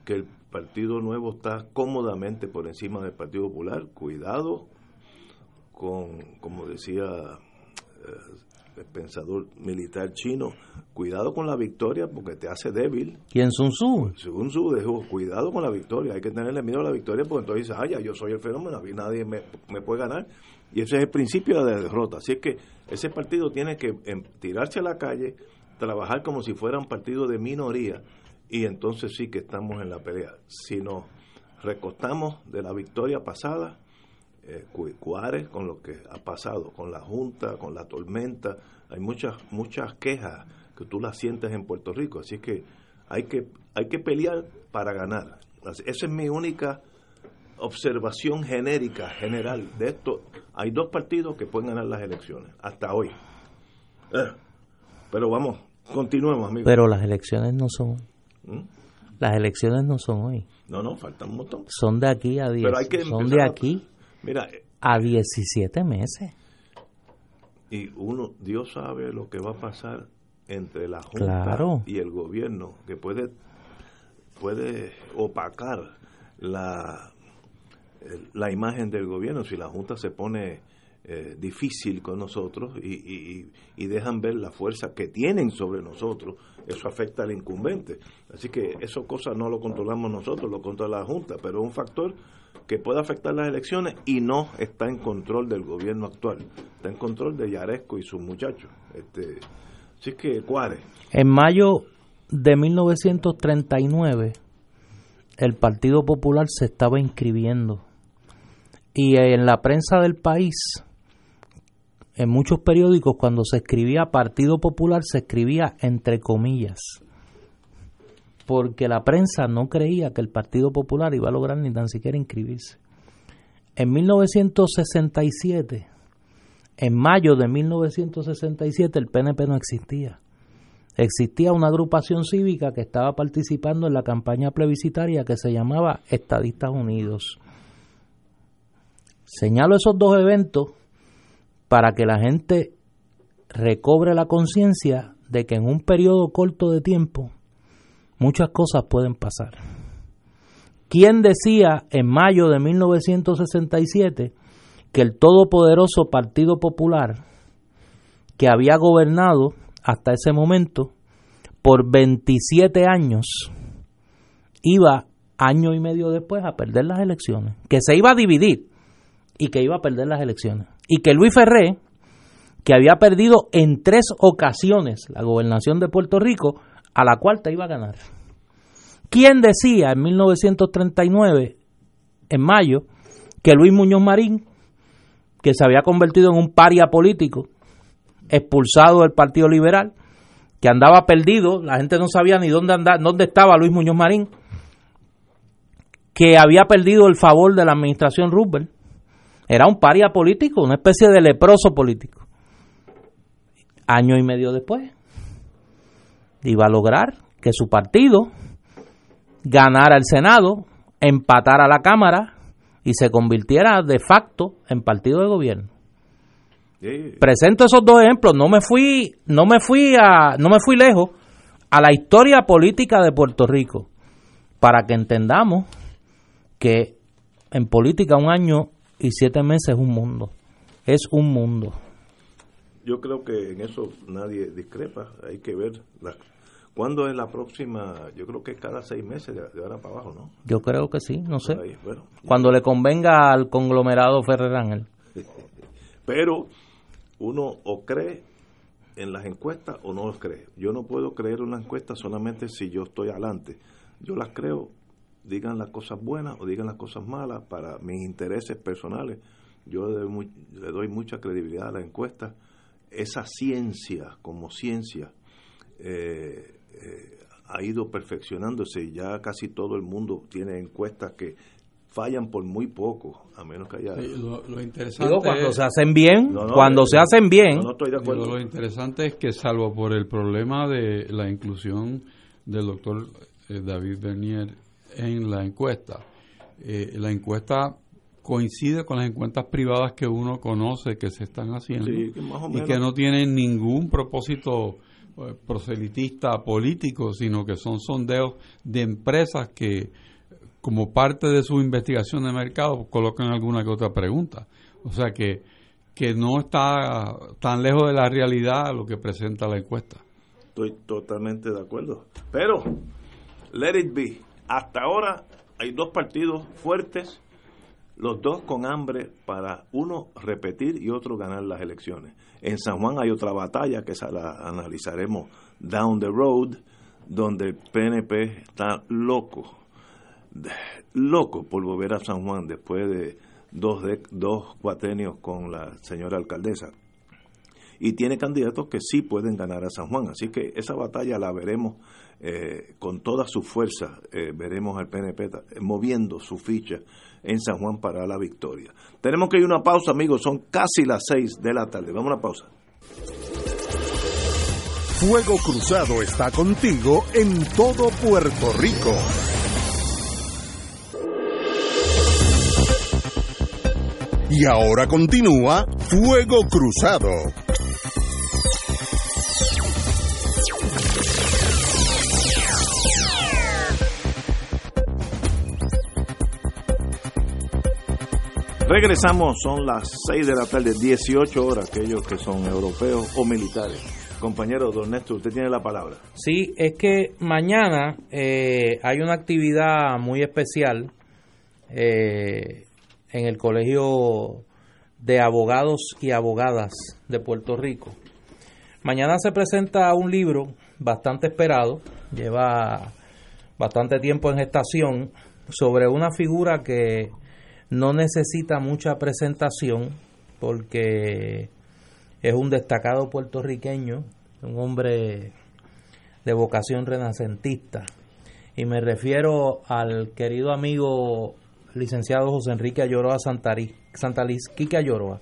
que el Partido Nuevo está cómodamente por encima del Partido Popular. Cuidado con, como decía eh, pensador militar chino, cuidado con la victoria porque te hace débil. ¿Quién Sun Tzu? Según Su dijo, cuidado con la victoria, hay que tenerle miedo a la victoria porque entonces dices, ah, ya, yo soy el fenómeno, nadie me, me puede ganar. Y ese es el principio de la derrota. Así es que ese partido tiene que em, tirarse a la calle, trabajar como si fuera un partido de minoría y entonces sí que estamos en la pelea. Si nos recostamos de la victoria pasada, eh, Cuárez con lo que ha pasado, con la Junta, con la tormenta, hay muchas muchas quejas que tú las sientes en Puerto Rico, así que hay que hay que pelear para ganar. Esa es mi única observación genérica, general de esto. Hay dos partidos que pueden ganar las elecciones, hasta hoy. Eh, pero vamos, continuemos, amigos. Pero las elecciones no son ¿Mm? Las elecciones no son hoy. No, no, faltan un montón. Son de aquí a 10. Son de aquí mira, a 17 meses. Y uno, Dios sabe lo que va a pasar entre la Junta y el gobierno, que puede, puede opacar la, la imagen del gobierno si la Junta se pone eh, difícil con nosotros y, y, dejan ver la fuerza que tienen sobre nosotros, eso afecta al incumbente. Así que eso cosas no lo controlamos nosotros, lo controla la Junta, pero es un factor que puede afectar las elecciones y no está en control del gobierno actual, está en control de Yaresco y sus muchachos. Este, así que, Cuare. En mayo de 1939, el Partido Popular se estaba inscribiendo y en la prensa del país en muchos periódicos cuando se escribía Partido Popular se escribía entre comillas, porque la prensa no creía que el Partido Popular iba a lograr ni tan siquiera inscribirse. En 1967, en mayo de 1967, el PNP no existía. existía una agrupación cívica que estaba participando en la campaña plebiscitaria que se llamaba Estadistas Unidos. Señalo esos dos eventos para que la gente recobre la conciencia de que en un periodo corto de tiempo muchas cosas pueden pasar. ¿Quién decía en mayo de 1967 que el todopoderoso Partido Popular, que había gobernado hasta ese momento por 27 años, iba año y medio después a perder las elecciones, que se iba a dividir y que iba a perder las elecciones. Y que Luis Ferré, que había perdido en tres ocasiones la gobernación de Puerto Rico, a la cuarta iba a ganar. ¿Quién decía en 1939, en mayo, que Luis Muñoz Marín, que se había convertido en un paria político, expulsado del Partido Liberal, que andaba perdido, la gente no sabía ni dónde andaba, dónde estaba Luis Muñoz Marín, que había perdido el favor de la administración Roosevelt, era un paria político, una especie de leproso político. Año y medio después, iba a lograr que su partido ganara el Senado, empatara la Cámara y se convirtiera de facto en partido de gobierno. Presento esos dos ejemplos, no me fui, no me fui a, no me fui lejos a la historia política de Puerto Rico para que entendamos que en política un año y siete meses es un mundo, es un mundo. Yo creo que en eso nadie discrepa, hay que ver la, ¿Cuándo es la próxima? Yo creo que es cada seis meses de, ahora para abajo, ¿no? Yo creo que sí, no sé. Cuando le convenga al conglomerado Ferrer Ángel. [laughs] Pero uno o cree en las encuestas o no las cree. Yo no puedo creer una encuesta solamente si yo estoy adelante. Yo las creo, digan las cosas buenas o digan las cosas malas para mis intereses personales. Yo le doy mucha credibilidad a la encuesta. Esa ciencia como ciencia eh, eh, ha ido perfeccionándose y ya casi todo el mundo tiene encuestas que fallan por muy poco, a menos que haya... lo, interesante cuando se hacen bien, cuando se hacen bien... lo interesante es que salvo por el problema de la inclusión del doctor eh, David Bernier en la encuesta, eh, la encuesta coincide con las encuestas privadas que uno conoce que se están haciendo y que no tienen ningún propósito eh, proselitista político, sino que son sondeos de empresas que, como parte de su investigación de mercado, colocan alguna que otra pregunta. O sea que, que no está tan lejos de la realidad lo que presenta la encuesta. Estoy totalmente de acuerdo. Pero, let it be. Hasta ahora hay dos partidos fuertes, los dos con hambre para uno repetir y otro ganar las elecciones. En San Juan hay otra batalla que la analizaremos down the road, donde el PNP está loco, loco por volver a San Juan después de dos, dos cuatenios con la señora alcaldesa. Y tiene candidatos que sí pueden ganar a San Juan. Así que esa batalla la veremos eh, con toda su fuerza. Eh, veremos al PNP moviendo su ficha en San Juan para la victoria. Tenemos que ir a una pausa, amigos, son casi las seis de la tarde. Vamos a una pausa. Fuego Cruzado está contigo en todo Puerto Rico. Y ahora continúa Fuego Cruzado. Regresamos, son las 6 de la tarde, 18 horas, aquellos que son europeos o militares. Compañero Don Néstor, usted tiene la palabra. Sí, es que mañana eh, hay una actividad muy especial eh, en el Colegio de Abogados y Abogadas de Puerto Rico. Mañana se presenta un libro bastante esperado, lleva bastante tiempo en gestación, sobre una figura que no necesita mucha presentación porque es un destacado puertorriqueño, un hombre de vocación renacentista. Y me refiero al querido amigo licenciado José Enrique Ayoroa Santaliz, Quique Ayoroa.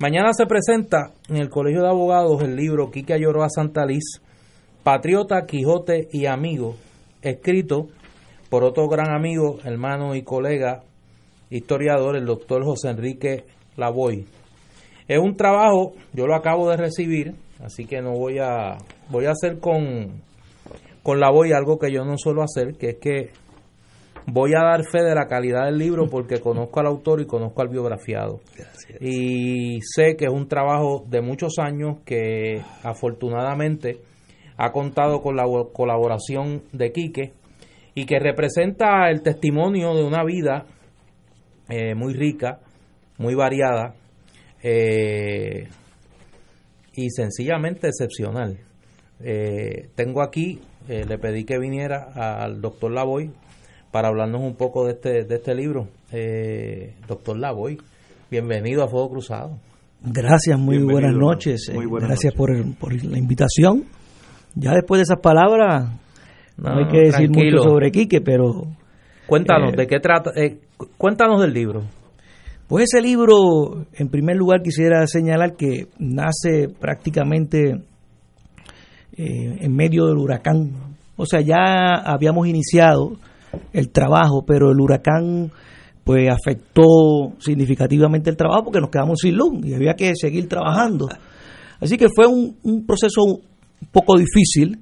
Mañana se presenta en el Colegio de Abogados el libro Quique Ayoroa Santaliz, Patriota, Quijote y Amigo, escrito por otro gran amigo, hermano y colega historiador, el doctor José Enrique Lavoy. Es un trabajo, yo lo acabo de recibir, así que no voy a, voy a hacer con, con Lavoy algo que yo no suelo hacer, que es que voy a dar fe de la calidad del libro porque conozco al autor y conozco al biografiado. Y sé que es un trabajo de muchos años que afortunadamente ha contado con la colaboración de Quique y que representa el testimonio de una vida eh, muy rica, muy variada eh, y sencillamente excepcional. Eh, tengo aquí, le pedí que viniera al doctor Lavoy para hablarnos un poco de este, de este libro. doctor Lavoy, bienvenido a Fuego Cruzado. Gracias, muy buenas noches. gracias Por, por la invitación. Ya después de esas palabras, no, hay que decir mucho sobre Quique, pero... Cuéntanos, ¿de qué trata? cuéntanos del libro. Pues ese libro, en primer lugar, quisiera señalar que nace prácticamente eh, en medio del huracán. O sea, ya habíamos iniciado el trabajo, pero el huracán pues afectó significativamente el trabajo porque nos quedamos sin luz y había que seguir trabajando. Así que fue un, un proceso un poco difícil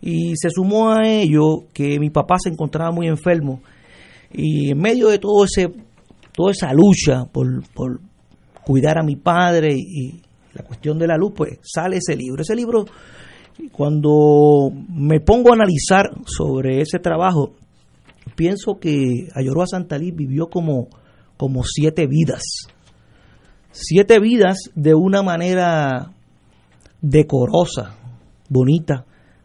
y se sumó a ello que mi papá se encontraba muy enfermo y en medio de todo ese toda esa lucha por, cuidar a mi padre y, la cuestión de la luz, pues sale ese libro. Ese libro, cuando me pongo a analizar sobre ese trabajo, pienso que Ayoroa Santalí vivió como, como siete vidas. Siete vidas de una manera decorosa, bonita,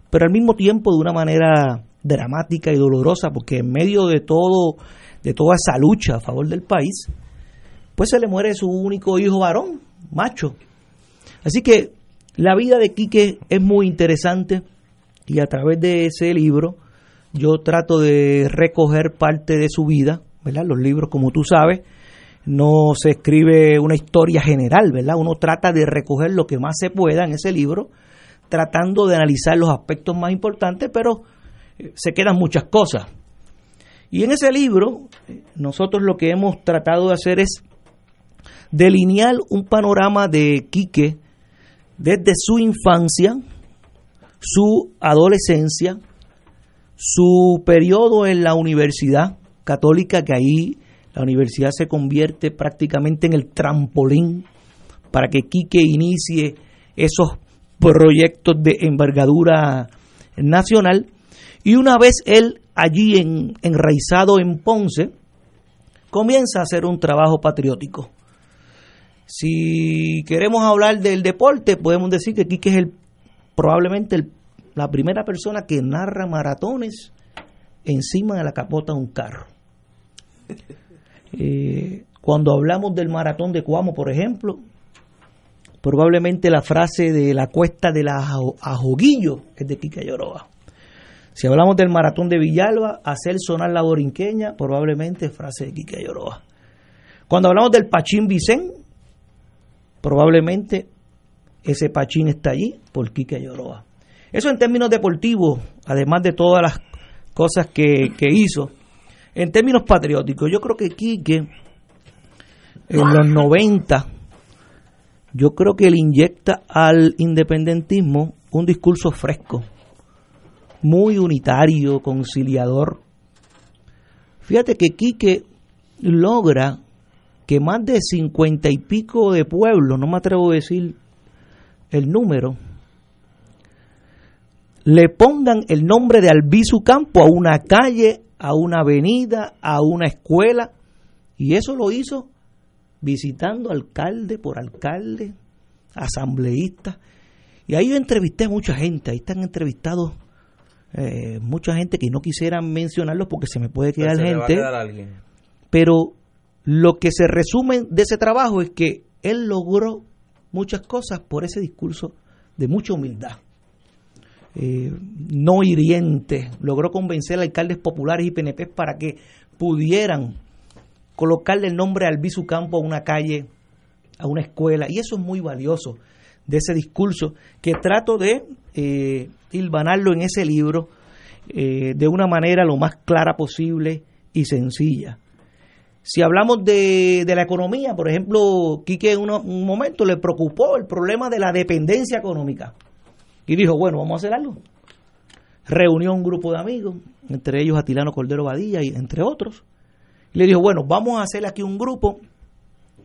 pero al mismo tiempo de una manera dramática y dolorosa, porque en medio de todo de toda esa lucha a favor del país, pues se le muere su único hijo varón, macho. Así que la vida de Quique es muy interesante y a través de ese libro yo trato de recoger parte de su vida, ¿verdad? Los libros, como tú sabes, no se escribe una historia general, ¿verdad? Uno trata de recoger lo que más se pueda en ese libro, tratando de analizar los aspectos más importantes, pero se quedan muchas cosas. Y en ese libro, nosotros lo que hemos tratado de hacer es delinear un panorama de Quique desde su infancia, su adolescencia, su periodo en la universidad católica, que ahí la universidad se convierte prácticamente en el trampolín para que Quique inicie esos proyectos de envergadura nacional. Y una vez él allí en, enraizado en Ponce, comienza a hacer un trabajo patriótico. Si queremos hablar del deporte, podemos decir que Quique es el, probablemente la primera persona que narra maratones encima de la capota de un carro. [laughs] Eh, cuando hablamos del maratón de Cuamo, por ejemplo, probablemente la frase de la cuesta de la Ajoguillo es de Quique Lloroa. Si hablamos del maratón de Villalba, hacer sonar la borinqueña, probablemente frase de Quique Lloroa. Cuando hablamos del Pachín Vicén, probablemente ese Pachín está allí por Quique Lloroa. Eso en términos deportivos, además de todas las cosas que, que hizo. En términos patrióticos, yo creo que Quique, en los 90, yo creo que le inyecta al independentismo un discurso fresco muy unitario, conciliador. Fíjate que Quique logra que más de cincuenta y pico de pueblos, no me atrevo a decir el número, le pongan el nombre de Albizu Campo a una calle, a una avenida, a una escuela, y eso lo hizo visitando alcalde por alcalde, asambleístas. Y ahí yo entrevisté a mucha gente, ahí están entrevistados eh, mucha gente que no quisiera mencionarlos porque se me puede quedar gente. Pero lo que se resume de ese trabajo es que él logró muchas cosas por ese discurso de mucha humildad. Eh, no hiriente, logró convencer a alcaldes populares y PNP para que pudieran colocarle el nombre al Campo a una calle, a una escuela, y eso es muy valioso. de ese discurso que trato de eh, hilvanarlo en ese libro eh, de una manera lo más clara posible y sencilla. Si hablamos de, de la economía, por ejemplo, Quique en un momento le preocupó el problema de la dependencia económica y dijo, bueno, vamos a hacer algo. Reunió un grupo de amigos, entre ellos Atilano Cordero Badilla y entre otros, y le dijo, bueno, vamos a hacer aquí un grupo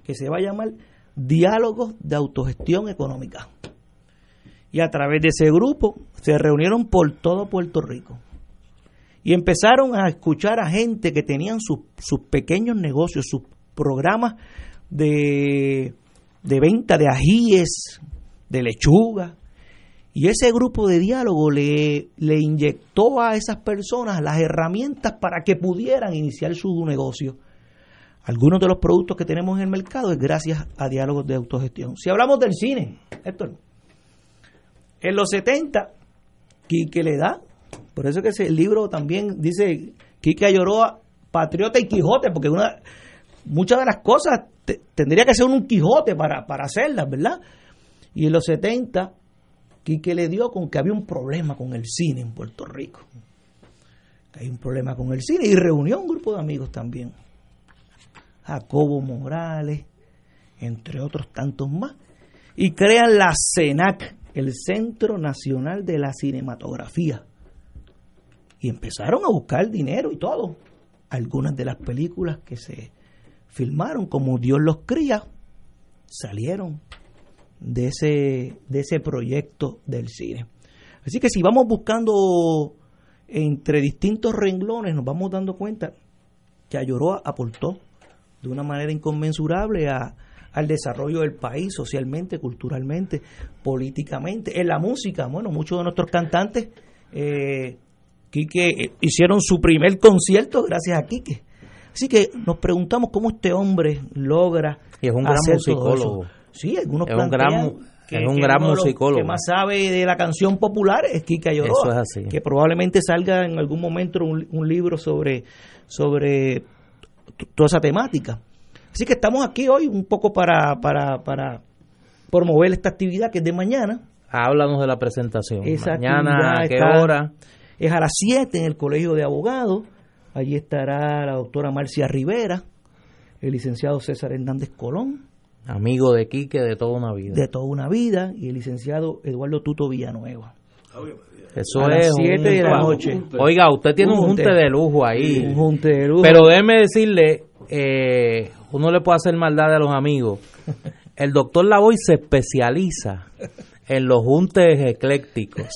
que se va a llamar Diálogos de Autogestión Económica. Y a través de ese grupo se reunieron por todo Puerto Rico. Y empezaron a escuchar a gente que tenían sus, pequeños negocios, sus programas de, de venta de ajíes, de lechuga, y ese grupo de diálogo le, le inyectó a esas personas las herramientas para que pudieran iniciar su negocio. Algunos de los productos que tenemos en el mercado es gracias a diálogos de autogestión. Si hablamos del cine, Héctor, en los 70, Quique le da, por eso que ese libro también dice Quique Ayoroa, Patriota y Quijote, porque una, muchas de las cosas tendría que ser un Quijote para, para hacerlas, ¿verdad? Y en los 70 que le dio con que había un problema con el cine en Puerto Rico. Hay un problema con el cine y reunió un grupo de amigos también. Jacobo Morales, entre otros tantos más. Y crean la CENAC, el Centro Nacional de la Cinematografía. Y empezaron a buscar dinero y todo. Algunas de las películas que se filmaron, como Dios los cría, salieron de ese, de ese proyecto del cine. Así que si vamos buscando entre distintos renglones, nos vamos dando cuenta que Ayoroa aportó de una manera inconmensurable a, al desarrollo del país socialmente, culturalmente, políticamente, en la música. Bueno, muchos de nuestros cantantes, eh, Quique, hicieron su primer concierto gracias a Quique. Así que nos preguntamos cómo este hombre logra y es un gran musicólogo. Sí, algunos es un gran, que, es un gran musicólogo. que más sabe de la canción popular es Kika Yoroa. Eso es así. Que probablemente salga en algún momento un, libro sobre, sobre toda esa temática. Así que estamos aquí hoy un poco para, para, para promover esta actividad que es de mañana. Háblanos de la presentación. mañana, ¿a qué hora? Es a las 7 en el Colegio de Abogados. Allí estará la doctora Marcia Rivera, el licenciado César Hernández Colón, Amigo de Quique de toda una vida. De toda una vida y el licenciado Eduardo Tuto Villanueva. Eso a es las 7 de la noche. Oiga, usted tiene un, junte, de lujo ahí. Un junte de lujo. Pero déjeme decirle, eh, uno le puede hacer maldad a los amigos. [laughs] El doctor Lavoy se especializa en los juntes eclécticos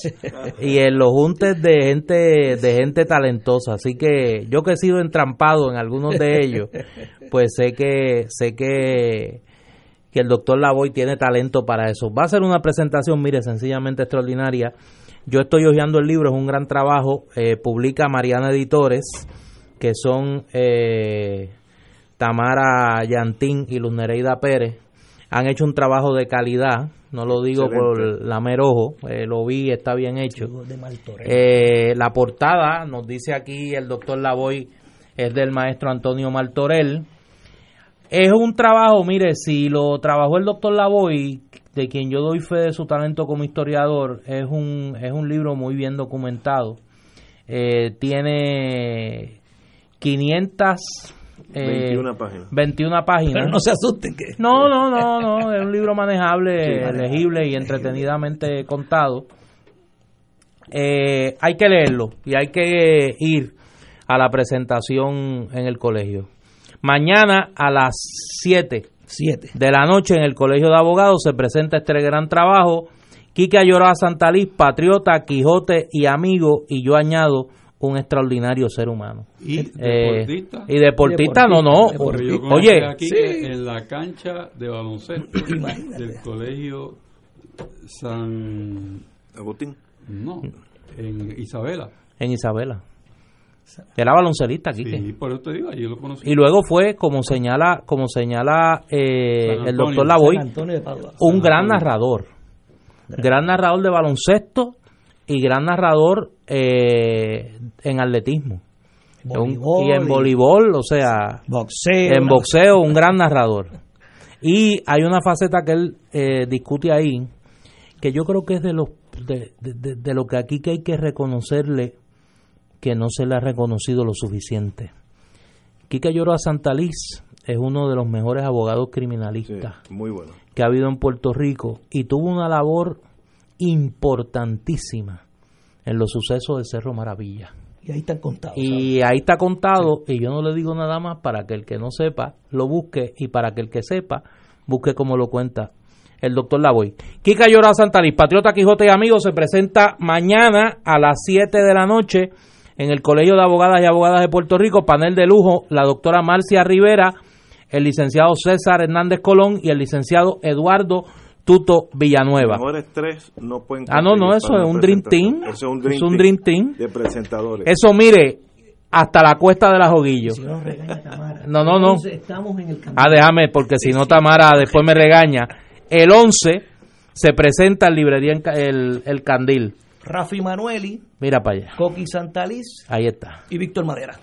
y en los juntes de gente de gente talentosa así que yo que he sido entrampado en algunos de ellos pues sé que sé que que el doctor Lavoy tiene talento para eso. Va a ser una presentación, mire, sencillamente extraordinaria. Yo estoy hojeando el libro, es un gran trabajo. Eh, publica Mariana Editores, que son eh, Tamara Yantín y Luz Nereida Pérez. Han hecho un trabajo de calidad, no lo digo por la merojo, eh, lo vi, está bien hecho. la portada, nos dice aquí el doctor Lavoy, es del maestro Antonio Martorell es un trabajo, mire, si lo trabajó el doctor Lavoy, de quien yo doy fe de su talento como historiador, es un, es un libro muy bien documentado. Eh, tiene 500... 21 páginas. 21 páginas. Pero no se asusten que... No, no, no, no, es un libro manejable, legible y entretenidamente contado. Eh, hay que leerlo y hay que ir a la presentación en el colegio. Mañana a las 7 de la noche en el Colegio de Abogados se presenta este gran trabajo. Quique Santa Santalí, patriota, Quijote y amigo, y yo añado un extraordinario ser humano. ¿Y eh, deportista? Y deportista, no, no. Oye, en la cancha de baloncesto [clears throat] del Colegio San Agustín. No, en Isabela. En Isabela. Era baloncelista, aquí Sí, por eso te digo, yo lo conocí. Y luego fue, como señala, como señala eh, el doctor Lavoy, un gran narrador. Gran narrador de baloncesto y gran narrador eh, en atletismo. y en voleibol, o sea, boxeo, en boxeo, un gran narrador. Y hay una faceta que él eh, discute ahí, que yo creo que es de, los, de, de, de lo que aquí que hay que reconocerle que no se le ha reconocido lo suficiente. Quique Lloroa Santaliz es uno de los mejores abogados criminalistas muy bueno. que ha habido en Puerto Rico y tuvo una labor importantísima en los sucesos del Cerro Maravilla. Y ahí están contados. Y ahí está contado, y yo no le digo nada más para que el que no sepa lo busque y para que el que sepa busque cómo lo cuenta el doctor Lavoy. Kika Llora Santaliz, Patriota Quijote y Amigos, se presenta mañana a las 7 de la noche en el Colegio de Abogadas y Abogadas de Puerto Rico, panel de lujo, la doctora Marcia Rivera, el licenciado César Hernández Colón y el licenciado Eduardo Tuto Villanueva. Mejores tres no pueden Ah, no, no, eso es un Dream. Team. Eso es un Dream, Es un team Dream Team. de presentadores. Eso, mire, hasta la cuesta de la Joguillo. Si no. No, no, Estamos en el. Ah, déjame, porque si no Tamara después me regaña. El 11 se presenta en librería el, el Candil. Rafi Manueli, Mira para allá. Coqui Santaliz Ahí está. y Víctor Madera.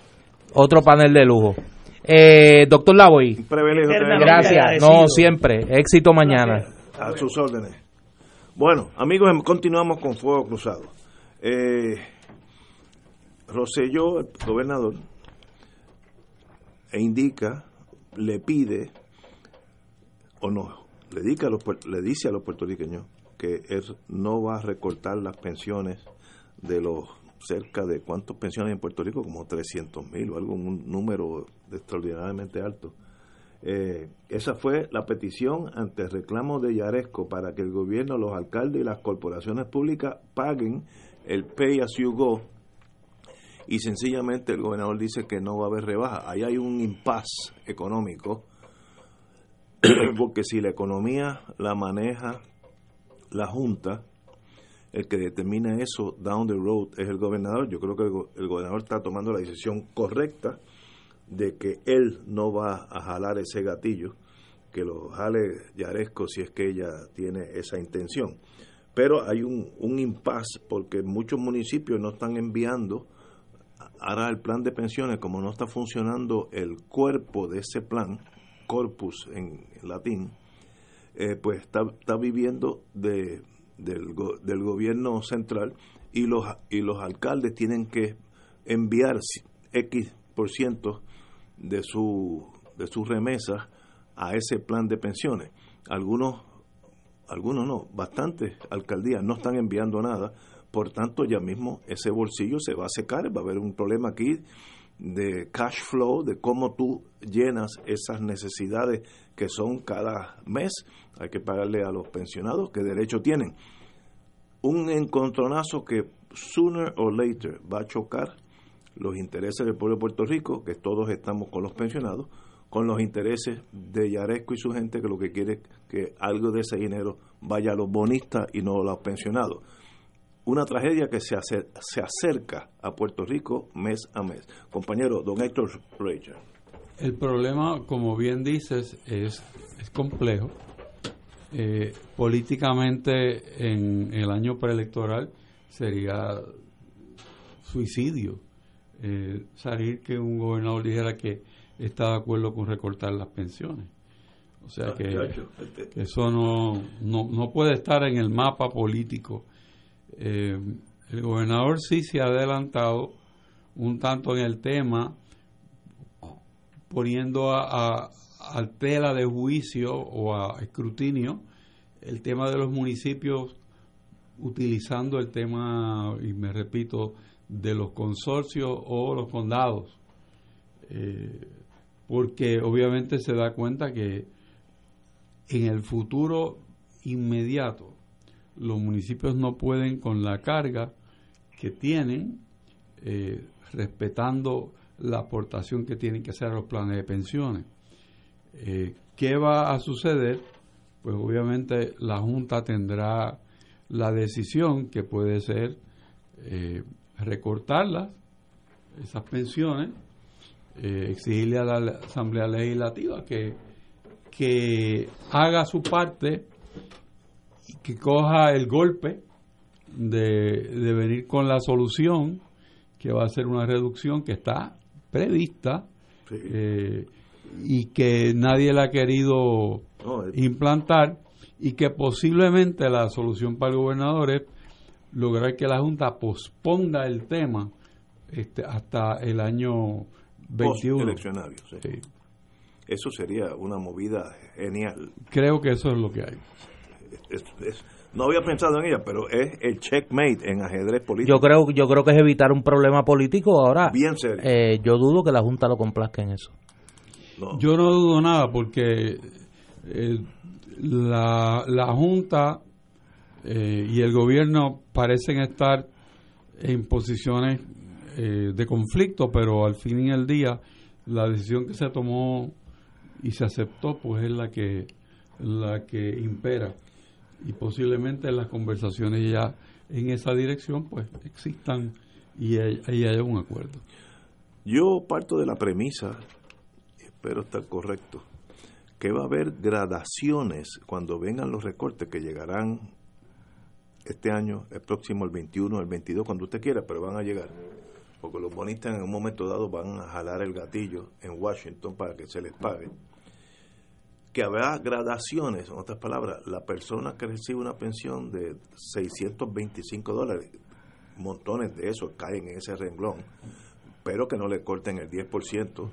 Otro panel de lujo. Eh, doctor Lavoy, gracias. No, siempre. Éxito mañana. A sus órdenes. Bueno, amigos, em- continuamos con Fuego Cruzado. Eh, Rosselló, el gobernador, e indica, le pide, o no, le, dice a los, le dice a los puertorriqueños que él no va a recortar las pensiones de los cerca de cuántas pensiones en Puerto Rico, como 300 mil o algo, un número extraordinariamente alto. Eh, esa fue la petición ante el reclamo de Yaresco para que el gobierno, los alcaldes y las corporaciones públicas paguen el pay as you go y sencillamente el gobernador dice que no va a haber rebaja. Ahí hay un impasse económico [clears throat] porque si la economía la maneja la Junta, el que determina eso down the road es el gobernador. Yo creo que el, go- el gobernador está tomando la decisión correcta de que él no va a jalar ese gatillo, que lo jale Yaresco si es que ella tiene esa intención. Pero hay un, un impasse porque muchos municipios no están enviando ahora el plan de pensiones, como no está funcionando el cuerpo de ese plan, corpus en latín, eh, pues está, está viviendo de, del, del gobierno central y los, y los alcaldes tienen que enviar X por ciento de su de sus remesas a ese plan de pensiones. Algunos algunos no, bastantes alcaldías no están enviando nada, por tanto ya mismo ese bolsillo se va a secar, va a haber un problema aquí de cash flow, de cómo tú llenas esas necesidades que son cada mes, hay que pagarle a los pensionados que derecho tienen. Un encontronazo que sooner or later va a chocar los intereses del pueblo de Puerto Rico, que todos estamos con los pensionados, con los intereses de Yaresco y su gente, que lo que quiere es que algo de ese dinero vaya a los bonistas y no a los pensionados. Una tragedia que se, se acerca a Puerto Rico mes a mes. Compañero, don Héctor Rager. El problema, como bien dices, es, es complejo. Eh, políticamente, en el año preelectoral sería suicidio eh, salir que un gobernador dijera que está de acuerdo con recortar las pensiones. O sea que, que eso no, no, no puede estar en el mapa político. Eh, el gobernador sí se ha adelantado un tanto en el tema, poniendo a, a- a tela de juicio o a escrutinio el tema de los municipios utilizando el tema, y me repito, de los consorcios o los condados. Eh, porque obviamente se da cuenta que en el futuro inmediato los municipios no pueden con la carga que tienen eh, respetando la aportación que tienen que hacer los planes de pensiones. Eh, ¿Qué va a suceder? Pues obviamente la Junta tendrá la decisión que puede ser recortarlas, esas pensiones, eh, exigirle a la Asamblea Legislativa que, que haga su parte que coja el golpe de, de venir con la solución que va a ser una reducción que está prevista eh, y que nadie la ha querido implantar y que posiblemente la solución para el gobernador es lograr que la Junta posponga el tema este, hasta el año 21. Eleccionario, sí. Eso sería una movida genial. Creo que eso es lo que hay. no había pensado en ella, pero es el checkmate en ajedrez político. Yo creo, yo creo que es evitar un problema político ahora. Bien serio. Eh, yo dudo que la Junta lo complazca en eso. Yo no dudo nada porque eh, la, la Junta eh, y el gobierno parecen estar en posiciones de conflicto, pero al fin y al día la decisión que se tomó y se aceptó, pues es la que, la que impera. Y posiblemente las conversaciones ya en esa dirección, pues existan y ahí haya un acuerdo. Yo parto de la premisa, espero estar correcto, que va a haber gradaciones cuando vengan los recortes que llegarán este año, el próximo, el 21, el 22, cuando usted quiera, pero van a llegar. Porque los bonistas en un momento dado van a jalar el gatillo en Washington para que se les pague que habrá gradaciones, en otras palabras, la persona que recibe una pensión de 625 dólares, montones de esos caen en ese renglón, pero que no le corten el 10%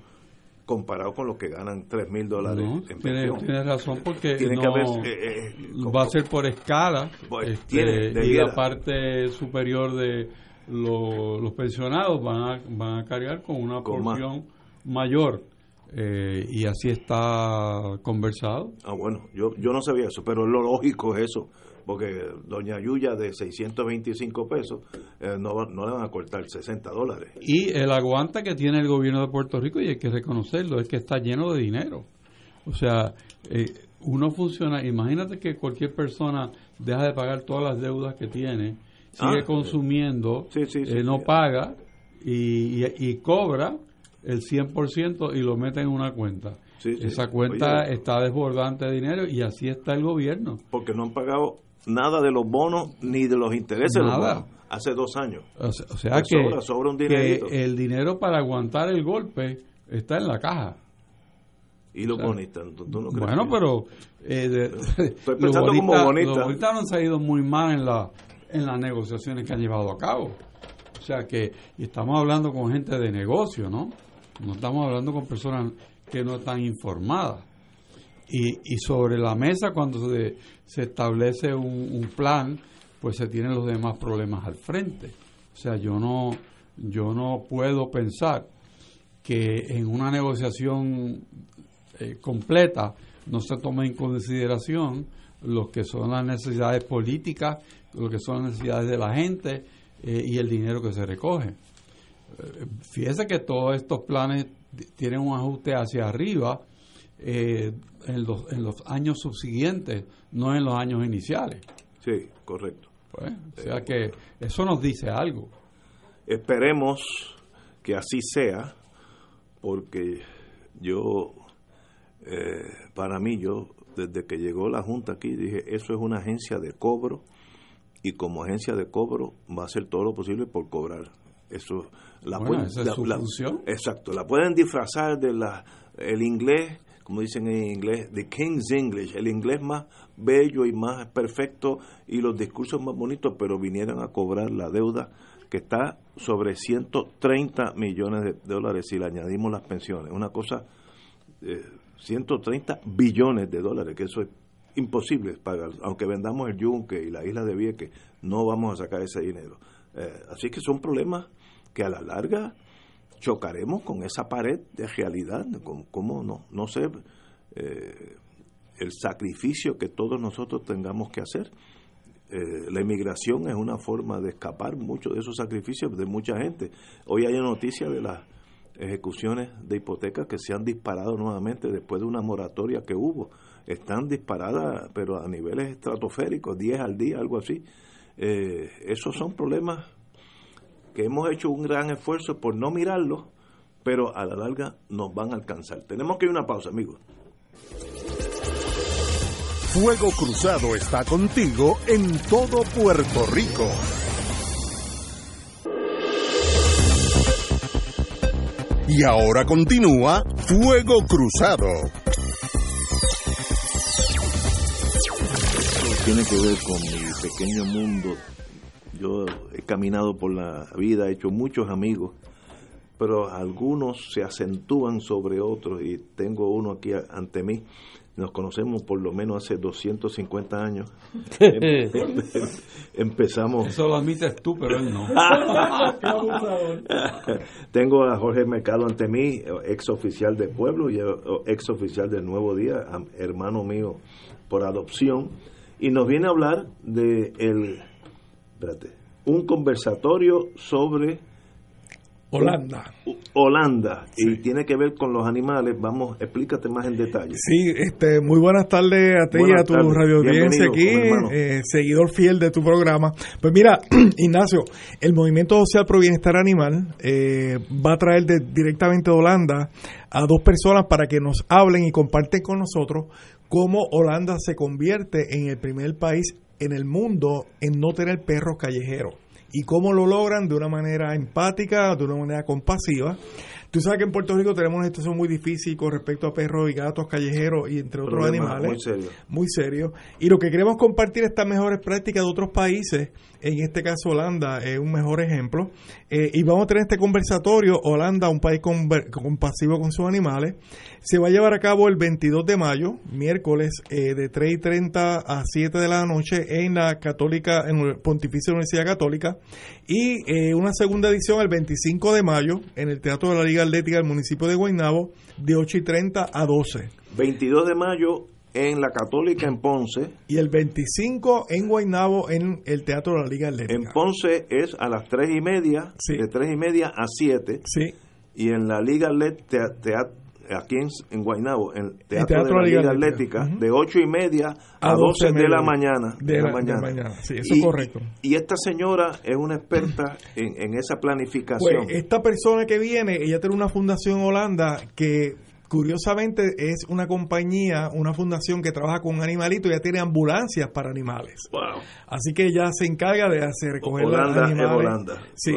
comparado con lo que ganan 3 mil dólares en pensión. Tiene razón porque tiene que haber, eh, eh, va a ser por escala pues, este, y la parte superior de los pensionados van a, van a cargar con una porción mayor eh, y así está conversado. Ah, bueno, yo, yo no sabía eso, pero lo lógico es eso, porque doña Yuya de 625 pesos eh, no, no le van a cortar 60 dólares. Y el aguante que tiene el gobierno de Puerto Rico, y hay que reconocerlo, es que está lleno de dinero. O sea, eh, uno funciona, imagínate que cualquier persona deja de pagar todas las deudas que tiene, sigue ah, consumiendo, no paga y, y cobra el 100% y lo mete en una cuenta. Esa cuenta está desbordante de dinero y así está el gobierno. Porque no han pagado nada de los bonos ni de los intereses nada. hace dos años. O sea, que, sobra, un que, el dinero para aguantar el golpe está en la caja. Y los bonistas, Bueno, pero [laughs] eh, Estoy [laughs] pensando los como bonistas. Los bonistas han salido muy mal en, la, en las negociaciones que han llevado a cabo. O sea que y estamos hablando con gente de negocio, ¿no? No estamos hablando con personas que no están informadas. Y, y sobre la mesa, cuando se, establece un, plan, pues se tienen los demás problemas al frente. O sea, yo no, yo no puedo pensar que en una negociación eh, completa no se tome en consideración lo que son las necesidades políticas, lo que son las necesidades de la gente eh, y el dinero que se recoge fíjese que todos estos planes tienen un ajuste hacia arriba eh, en, los, en los años subsiguientes, no en los años iniciales. Sí, correcto. Pues, o sea que eso nos dice algo. Esperemos que así sea, porque yo, eh, para mí, yo desde que llegó la Junta aquí dije, eso es una agencia de cobro y como agencia de cobro va a hacer todo lo posible por cobrar. Eso la pueden, función. Exacto, la pueden disfrazar de la el inglés, como dicen en inglés, the King's English, el inglés más bello y más perfecto y los discursos más bonitos, pero vinieran a cobrar la deuda que está sobre 130 millones de dólares si le añadimos las pensiones. Una cosa, eh, 130 billones de dólares, que eso es imposible pagar. Aunque vendamos el Yunque y la isla de Vieques, no vamos a sacar ese dinero. Eh, así que son problemas que a la larga chocaremos con esa pared de realidad, con cómo no, no sé, eh, el sacrificio que todos nosotros tengamos que hacer. Eh, la inmigración es una forma de escapar mucho de esos sacrificios de mucha gente. Hoy hay noticia de las ejecuciones de hipotecas que se han disparado nuevamente después de una moratoria que hubo. Están disparadas, pero a niveles estratosféricos, 10 al día, algo así. Eh, esos son problemas que hemos hecho un gran esfuerzo por no mirarlos, pero a la larga nos van a alcanzar. Tenemos que ir a una pausa, amigos. Fuego Cruzado está contigo en todo Puerto Rico. Y ahora continúa Fuego Cruzado. tiene que ver con mi pequeño mundo. Yo he caminado por la vida, he hecho muchos amigos, pero algunos se acentúan sobre otros y tengo uno aquí ante mí. Nos conocemos por lo menos hace 250 años. [laughs] Empezamos. Eso lo admites tú, pero él no. [laughs] Tengo a Jorge Mercado ante mí, ex oficial de pueblo y ex oficial del Nuevo Día, hermano mío por adopción y nos viene a hablar de el, espérate, un conversatorio sobre Holanda. Holanda y tiene que ver con los animales. Vamos, explícate más en detalle. Sí, este, muy buenas tardes a ti y a tu radio audiencia aquí, eh, seguidor fiel de tu programa. Pues mira, [clears throat] Ignacio, el Movimiento Social Pro Bienestar Animal eh, va a traer directamente de Holanda a dos personas para que nos hablen y comparten con nosotros cómo Holanda se convierte en el primer país en el mundo en no tener perros callejeros y cómo lo logran de una manera empática, de una manera compasiva. Tú sabes que en Puerto Rico tenemos una situación muy difícil con respecto a perros y gatos callejeros y entre otros animales. Muy serio. Muy serio. Y lo que queremos compartir estas mejores prácticas de otros países, en este caso Holanda es un mejor ejemplo. Eh, y vamos a tener este conversatorio, Holanda, un país compasivo con sus animales. Se va a llevar a cabo el 22 de mayo, miércoles, eh, de 3 y 30 a 7 de la noche en la Católica, en la Pontificia Universidad Católica. Y eh, una segunda edición el 25 de mayo en el Teatro de la Liga Atlética del municipio de Guaynabo de 8 y 30 a 12. 22 de mayo en la Católica en Ponce. Y el 25 en Guaynabo en el Teatro de la Liga Atlética. En Ponce es a las 3 y media, de 3 y media a 7. Sí. Y en la Liga Atlética, aquí en, en, Guaynabo, en el Teatro, de la Liga, Atlética, de 8 y media a, 12, de la mañana. De, la, mañana. Sí, eso es correcto. Y esta señora es una experta en, en esa planificación. Pues esta persona que viene, ella tiene una fundación en Holanda que curiosamente es una compañía, una fundación que trabaja con animalitos y ya tiene ambulancias para animales. Así que ya se encarga de hacer recoger los animales. Sí,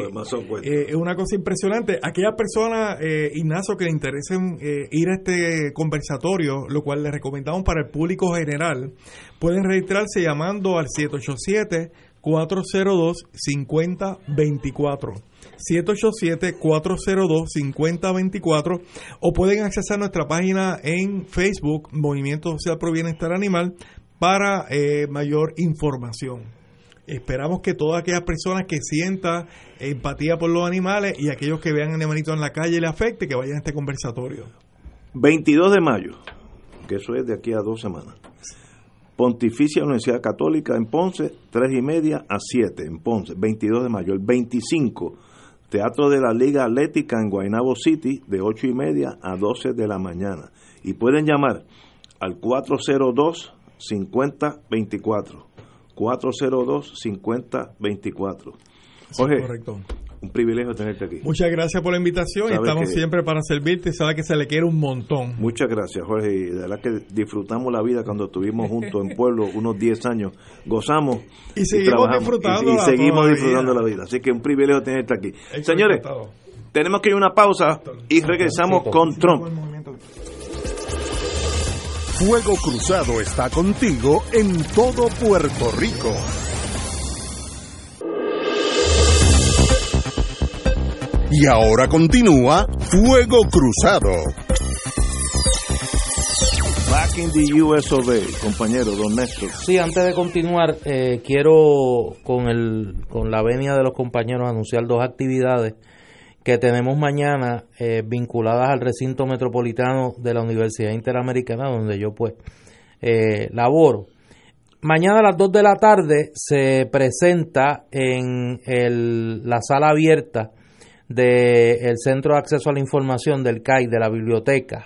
eh, es una cosa impresionante. Aquellas personas, eh, Ignacio, que le interesen eh, ir a este conversatorio, lo cual les recomendamos para el público general, pueden registrarse llamando al 787 402 5024 787-402-5024 o pueden accesar nuestra página en Facebook, Movimiento Social Pro Bienestar Animal, para eh, mayor información. Esperamos que todas aquellas personas que sientan empatía por los animales y aquellos que vean animalitos en la calle le afecte, que vayan a este conversatorio. 22 de mayo, que eso es de aquí a dos semanas. Pontificia Universidad Católica en Ponce, 3 y media a 7 en Ponce, 22 de mayo. El 25 Teatro de la Liga Atlética en Guaynabo City de 8 y media a 12 de la mañana. Y pueden llamar al 402-5024. 402-5024. Jorge, correcto un privilegio tenerte aquí. Muchas gracias por la invitación y estamos siempre para servirte. Sabe que se le quiere un montón. Muchas gracias, Jorge. Y de verdad que disfrutamos la vida cuando estuvimos juntos en pueblo [laughs] unos 10 años. Gozamos y seguimos disfrutando. Y, seguimos disfrutando la vida. Así que un privilegio tenerte aquí. Señores, tenemos que ir a una pausa y regresamos con Trump. Fuego Cruzado está contigo en todo Puerto Rico. Y ahora continúa Fuego Cruzado. Back in the US compañero Don Néstor. Sí, antes de continuar, eh, quiero con, el, con la venia de los compañeros anunciar dos actividades que tenemos mañana eh, vinculadas al recinto metropolitano de la Universidad Interamericana, donde yo pues eh, laboro. Mañana a las 2 de la tarde se presenta en el, la sala abierta del Centro de Acceso a la Información del CAI, de la biblioteca,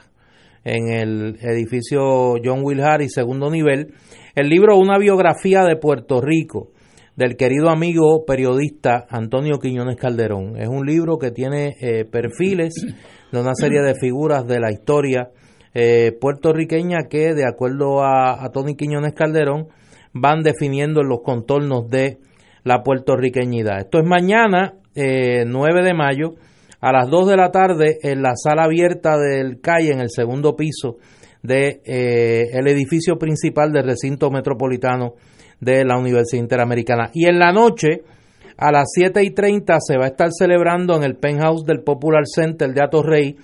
en el edificio John Will Harris, segundo nivel, el libro Una biografía de Puerto Rico, del querido amigo periodista Antonio Quiñones Calderón. Es un libro que tiene eh, perfiles de una serie de figuras de la historia eh, puertorriqueña que, de acuerdo a, a Tony Quiñones Calderón, van definiendo los contornos de la puertorriqueñidad. Esto es mañana eh, 9 de mayo a las 2 de la tarde en la sala abierta del CAI en el segundo piso de eh, el edificio principal del recinto metropolitano de la Universidad Interamericana. Y en la noche, a las 7 y 30, se va a estar celebrando en el penthouse del Popular Center de Atorrey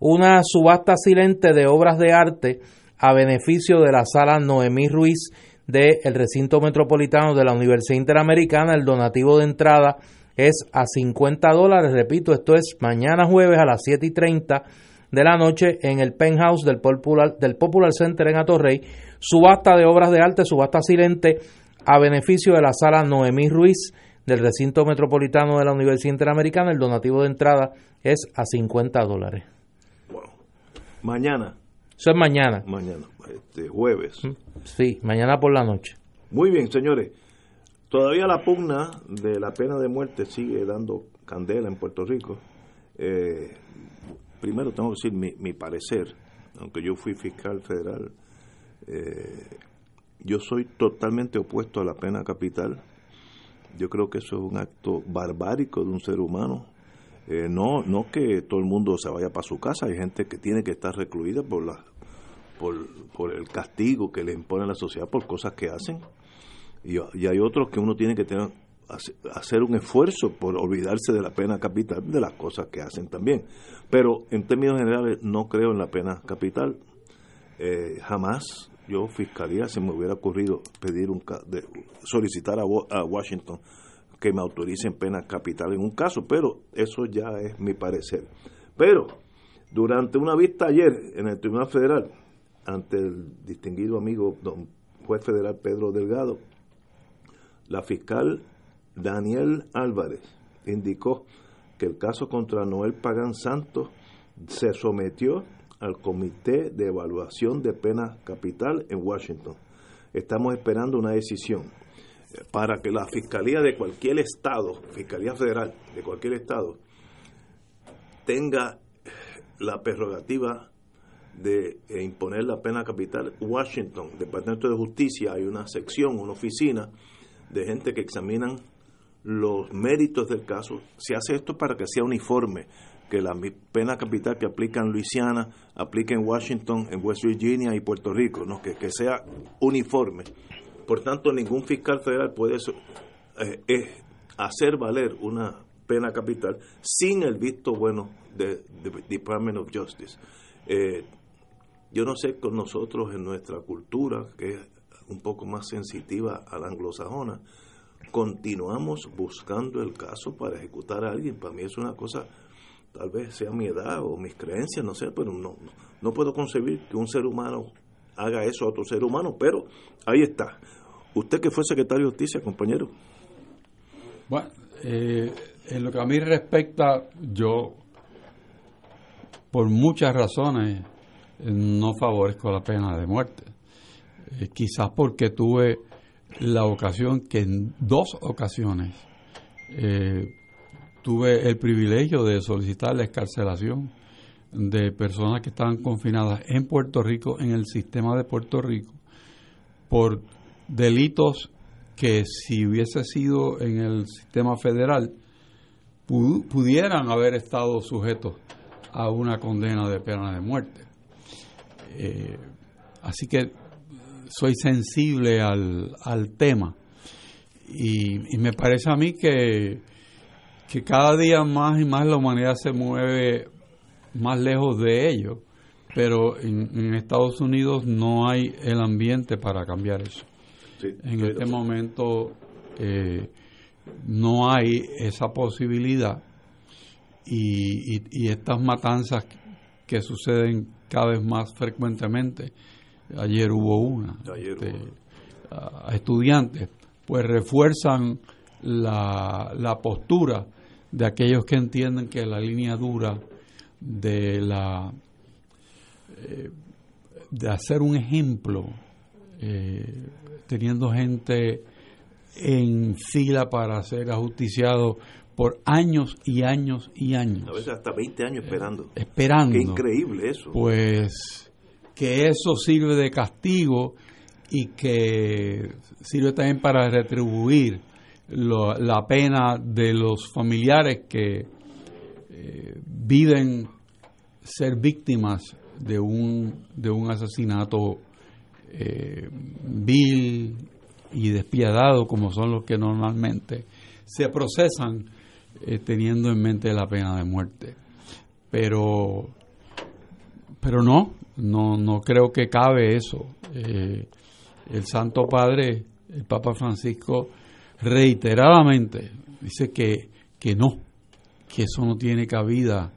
una subasta silente de obras de arte a beneficio de la sala Noemí Ruiz del recinto metropolitano de la Universidad Interamericana. El donativo de entrada es a 50 dólares. Repito, esto es mañana jueves a las 7 y 30 de la noche en el penthouse del Popular, del Popular Center en Atorrey. Subasta de obras de arte, subasta silente a beneficio de la sala Noemí Ruiz del recinto metropolitano de la Universidad Interamericana. El donativo de entrada es a 50 dólares. Mañana. Eso es mañana. Mañana, este jueves. Sí, mañana por la noche. Muy bien, señores. Todavía la pugna de la pena de muerte sigue dando candela en Puerto Rico. Eh, primero tengo que decir mi, parecer, aunque yo fui fiscal federal, eh, yo soy totalmente opuesto a la pena capital. Yo creo que eso es un acto barbárico de un ser humano. Eh, no, no que todo el mundo se vaya para su casa, hay gente que tiene que estar recluida por, la, por, por el castigo que le impone la sociedad por cosas que hacen y, hay otros que uno tiene que tener hacer un esfuerzo por olvidarse de la pena capital, de las cosas que hacen también. Pero en términos generales no creo en la pena capital. Eh, jamás yo fiscalía se me hubiera ocurrido pedir un de, solicitar a, a, Washington que me autoricen pena capital en un caso, pero eso ya es mi parecer. Pero durante una vista ayer en el Tribunal Federal ante el distinguido amigo don juez federal Pedro Delgado, la fiscal Daniel Álvarez indicó que el caso contra Noel Pagán Santos se sometió al Comité de Evaluación de Pena Capital en Washington. Estamos esperando una decisión para que la Fiscalía de cualquier estado, Fiscalía Federal de cualquier estado, tenga la prerrogativa de imponer la pena capital. Washington, Departamento de Justicia, hay una sección, una oficina de gente que examinan los méritos del caso. Se hace esto para que sea uniforme, que la pena capital que aplica en Luisiana aplique en Washington, en West Virginia y Puerto Rico, ¿no? que, que sea uniforme. Por tanto, ningún fiscal federal puede eh, hacer valer una pena capital sin el visto bueno del Department of Justice. Eh, yo no sé con nosotros en nuestra cultura, que es un poco más sensitiva a la anglosajona, continuamos buscando el caso para ejecutar a alguien. Para mí es una cosa, tal vez sea mi edad o mis creencias, no sé, pero no, no, puedo concebir que un ser humano haga eso a otro ser humano, pero ahí está. Usted que fue secretario de Justicia, compañero. Bueno, eh, en lo que a mí respecta, yo, por muchas razones, no favorezco la pena de muerte. Eh, quizás porque tuve la ocasión que en dos ocasiones eh, tuve el privilegio de solicitar la escarcelación de personas que estaban confinadas en Puerto Rico, en el sistema de Puerto Rico, por delitos que si hubiese sido en el sistema federal, pudieran haber estado sujetos a una condena de pena de muerte. Eh, así que soy sensible al, al tema. Y, me parece a mí que, que cada día más y más la humanidad se mueve más lejos de ello, pero en, Estados Unidos no hay el ambiente para cambiar eso. en este momento eh, no hay esa posibilidad y, y, estas matanzas que suceden cada vez más frecuentemente ayer hubo una, este, a estudiantes, pues refuerzan la, la postura de aquellos que entienden que la línea dura de la eh, de hacer un ejemplo eh, teniendo gente en fila para ser ajusticiado por años y años y años. A veces hasta 20 años esperando. esperando. Qué increíble eso. Pues que eso sirve de castigo y que sirve también para retribuir la pena de los familiares que eh, viven ser víctimas de un, de un asesinato eh, vil, y despiadados como son los que normalmente se procesan eh, teniendo en mente la pena de muerte. Pero, pero no, no, no creo que cabe eso. Eh, el Santo Padre, el Papa Francisco, reiteradamente dice que, que no, que eso no tiene cabida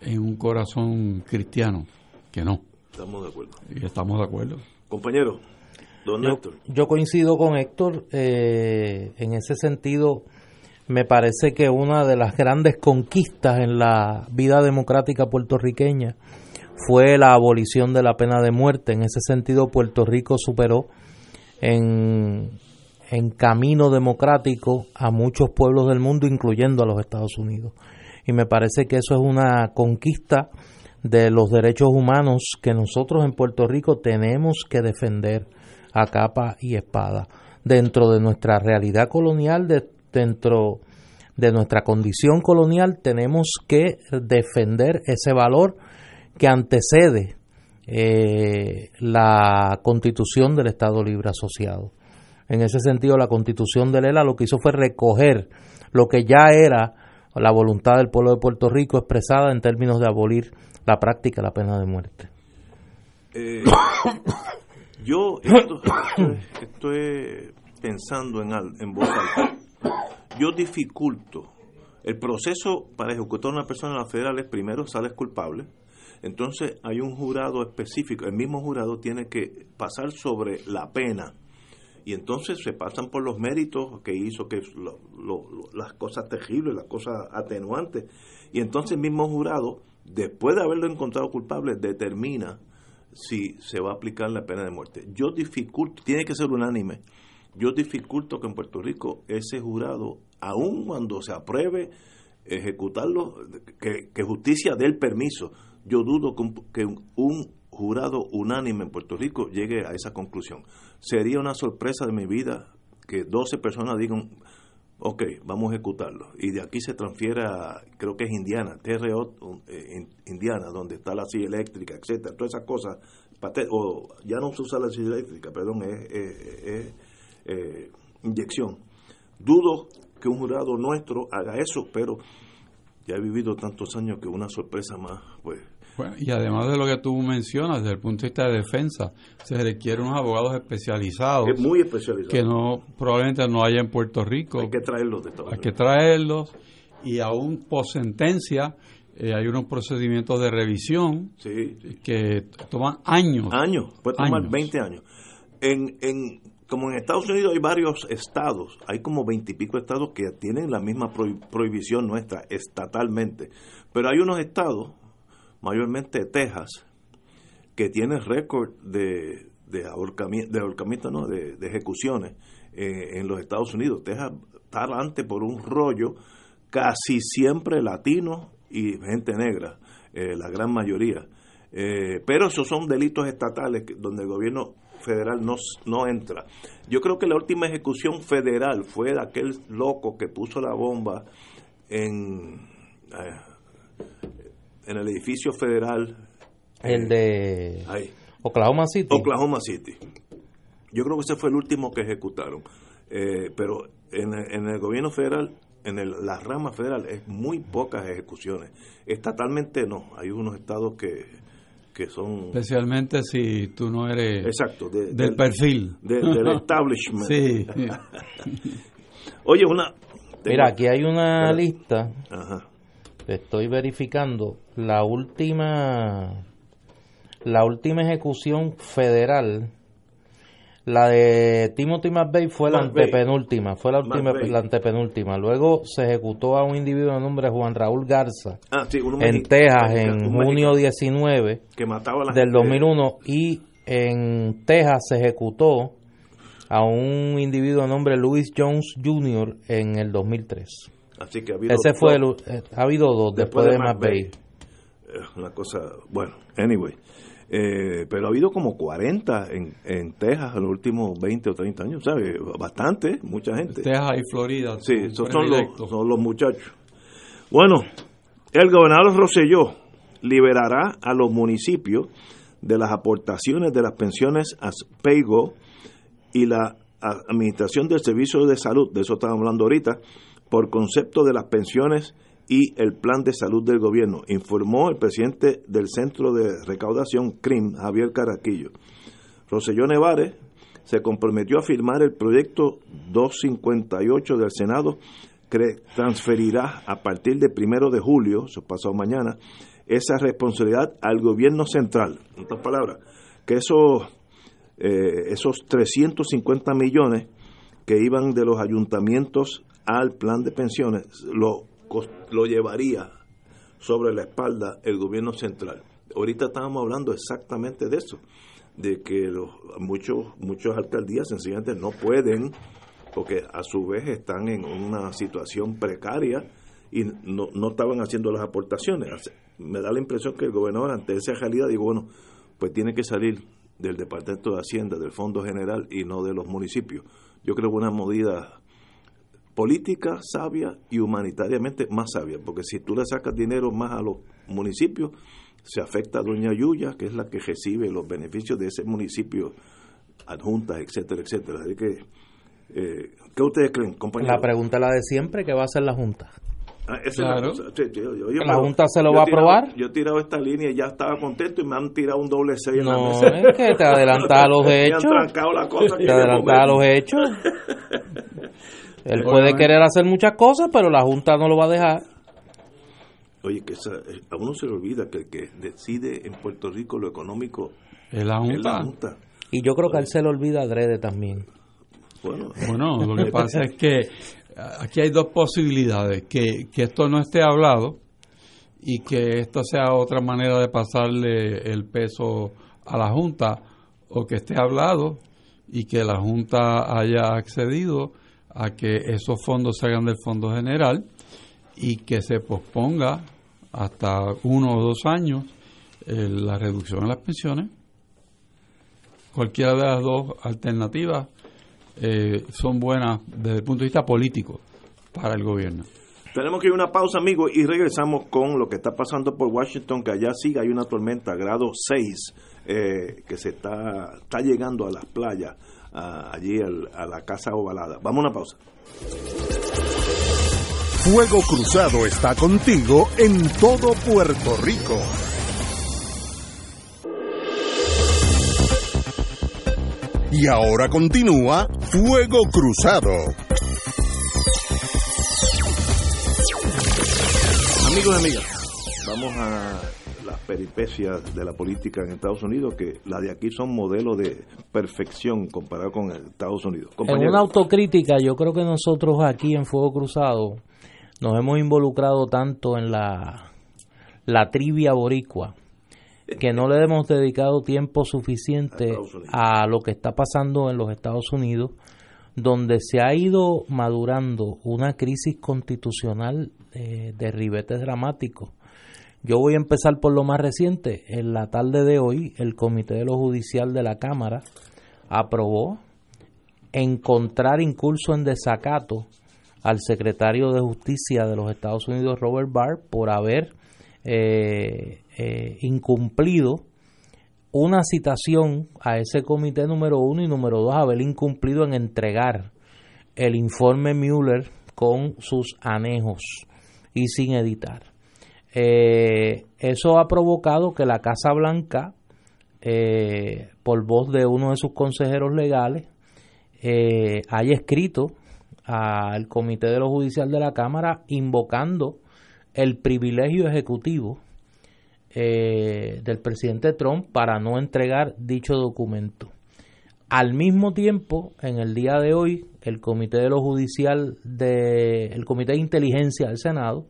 en un corazón cristiano, que no. Estamos de acuerdo. Y estamos de acuerdo. Compañero, don yo, Héctor. Yo coincido con Héctor eh, en ese sentido. Me parece que una de las grandes conquistas en la vida democrática puertorriqueña fue la abolición de la pena de muerte. En ese sentido, Puerto Rico superó en, en camino democrático a muchos pueblos del mundo, incluyendo a los Estados Unidos. Y me parece que eso es una conquista de los derechos humanos que nosotros en Puerto Rico tenemos que defender a capa y espada dentro de nuestra realidad colonial, de, dentro de nuestra condición colonial, tenemos que defender ese valor que antecede eh, la constitución del Estado Libre Asociado. En ese sentido, la constitución de Lela lo que hizo fue recoger lo que ya era la voluntad del pueblo de Puerto Rico expresada en términos de abolir la práctica de la pena de muerte. Eh, yo esto, estoy pensando en, en voz alta. Yo dificulto el proceso para ejecutar una persona en la federal es primero sales culpable, entonces hay un jurado específico, el mismo jurado tiene que pasar sobre la pena. Y entonces se pasan por los méritos que hizo, que las cosas terribles, las cosas atenuantes. Y entonces el mismo jurado, después de haberlo encontrado culpable, determina si se va a aplicar la pena de muerte. Yo dificulto, tiene que ser unánime, yo dificulto que en Puerto Rico ese jurado, aun cuando se apruebe ejecutarlo, que, que justicia dé el permiso, yo dudo que un, jurado unánime en Puerto Rico llegue a esa conclusión. Sería una sorpresa de mi vida que 12 personas digan, ok, vamos a ejecutarlo. Y de aquí se transfiere a, creo que es Indiana, TRO, eh, Indiana, donde está la silla eléctrica, etcétera, todas esas cosas, o ya no se usa la silla eléctrica, perdón, es, eh, inyección. Dudo que un jurado nuestro haga eso, pero ya he vivido tantos años que una sorpresa más, pues y además de lo que tú mencionas, desde el punto de vista de defensa, se requieren unos abogados especializados. muy especializados. Que no, probablemente no haya en Puerto Rico. Hay que traerlos de Hay que traerlos. Y aún por sentencia, eh, hay unos procedimientos de revisión que toman años. Años, puede tomar 20 años. En, en, como en Estados Unidos hay varios estados, hay como veintipico estados que tienen la misma prohibición nuestra estatalmente, pero hay unos estados mayormente Texas, que tiene récord de, de ahorcamiento, de, ahorcamiento, ¿no? de, ejecuciones eh, en los Estados Unidos. Texas está adelante por un rollo casi siempre latino y gente negra, eh, la gran mayoría. Eh, pero esos son delitos estatales donde el gobierno federal no, no entra. Yo creo que la última ejecución federal fue de aquel loco que puso la bomba en en el edificio federal. El de Oklahoma City. Oklahoma City. Yo creo que ese fue el último que ejecutaron. Eh, pero en, el gobierno federal, en el, la rama federal, es muy pocas ejecuciones. Estatalmente no. Hay unos estados que, que son... Especialmente si tú no eres Exacto, del, perfil. del [laughs] establishment. sí. Oye, una... Mira, aquí hay una lista. Ajá estoy verificando la última la última ejecución federal la de Timothy McVeigh fue la antepenúltima, fue la última, la antepenúltima. Luego se ejecutó a un individuo de nombre Juan Raúl Garza ah, en Texas en junio 19 del 2001 y en Texas se ejecutó a un individuo de nombre Louis Jones Jr. en el 2003. Así que ha habido Ese fue el, eh, ha habido dos después, de, de Una cosa, bueno, anyway. Eh, pero ha habido como 40 en, en Texas en los últimos 20 o 30 años, ¿sabes? Bastante, mucha gente. Texas y Florida. Sí, esos son los, son los muchachos. Bueno, el gobernador Rosselló liberará a los municipios de las aportaciones de las pensiones a PAYGO y la administración del servicio de salud, de eso estamos hablando ahorita, por concepto de las pensiones y el plan de salud del gobierno, informó el presidente del Centro de Recaudación CRIM, Javier Caraquillo. Roselló Nevares se comprometió a firmar el proyecto 258 del Senado que transferirá a partir del primero de julio, su pasado mañana, esa responsabilidad al gobierno central. En otras palabras, que esos, eh, esos 350 millones que iban de los ayuntamientos al plan de pensiones lo, lo llevaría sobre la espalda el gobierno central. Ahorita estábamos hablando exactamente de eso, de que los, muchos, muchas alcaldías sencillamente no pueden, porque a su vez están en una situación precaria y no, no estaban haciendo las aportaciones. Me da la impresión que el gobernador ante esa realidad digo, bueno, pues tiene que salir del Departamento de Hacienda, del Fondo General y no de los municipios. Yo creo que una medida política sabia y humanitariamente más sabia, porque si tú le sacas dinero más a los municipios, se afecta a Doña Yuya, que es la que recibe los beneficios de ese municipio, adjuntas, etcétera, etcétera. Así que, eh, ¿qué ustedes creen, compañeros? La pregunta es la de siempre, ¿qué va a hacer la Junta? Ah, claro. la, ¿La Junta se lo va a aprobar? Yo he tirado esta línea y ya estaba contento y me han tirado un doble 6 no, es que te [laughs] adelantas a los hechos. te adelantas a los hechos. [laughs] Él puede querer hacer muchas cosas, pero la Junta no lo va a dejar. Oye, que eh, a uno se le olvida que el que decide en Puerto Rico lo económico es la Junta. Y yo creo que a él se le olvida adrede también. Bueno, bueno lo que pasa es que aquí hay dos posibilidades, que, que esto no esté hablado y que esto sea otra manera de pasarle el peso a la Junta o que esté hablado y que la Junta haya accedido a que esos fondos se hagan del Fondo General y que se posponga hasta uno o dos años eh, la reducción en las pensiones. Cualquiera de las dos alternativas eh, son buenas desde el punto de vista político para el gobierno. Tenemos que ir a una pausa, amigos, y regresamos con lo que está pasando por Washington, que allá sigue, hay una tormenta grado 6 eh, que se está, está llegando a las playas, allí a la Casa Ovalada. Vamos a una pausa. Fuego Cruzado está contigo en todo Puerto Rico. Y ahora continúa Fuego Cruzado. Amigos y amigas, vamos a peripecias de la política en Estados Unidos, que la de aquí son modelos de perfección comparado con Estados Unidos. En una autocrítica, yo creo que nosotros aquí en Fuego Cruzado nos hemos involucrado tanto en la, la trivia boricua que no le hemos dedicado tiempo suficiente a lo que está pasando en los Estados Unidos, donde se ha ido madurando una crisis constitucional eh, de ribetes dramáticos. Yo voy a empezar por lo más reciente. En la tarde de hoy, el Comité de lo Judicial de la Cámara aprobó encontrar incurso en desacato al secretario de Justicia de los Estados Unidos, Robert Barr, por haber eh, eh, incumplido una citación a ese comité número uno y número dos, haber incumplido en entregar el informe Mueller con sus anejos y sin editar. Eh, eso ha provocado que la Casa Blanca, por voz de uno de sus consejeros legales, haya escrito al Comité de lo Judicial de la Cámara invocando el privilegio ejecutivo eh, del presidente Trump para no entregar dicho documento. Al mismo tiempo, en el día de hoy, el Comité de lo Judicial de el Comité de Inteligencia del Senado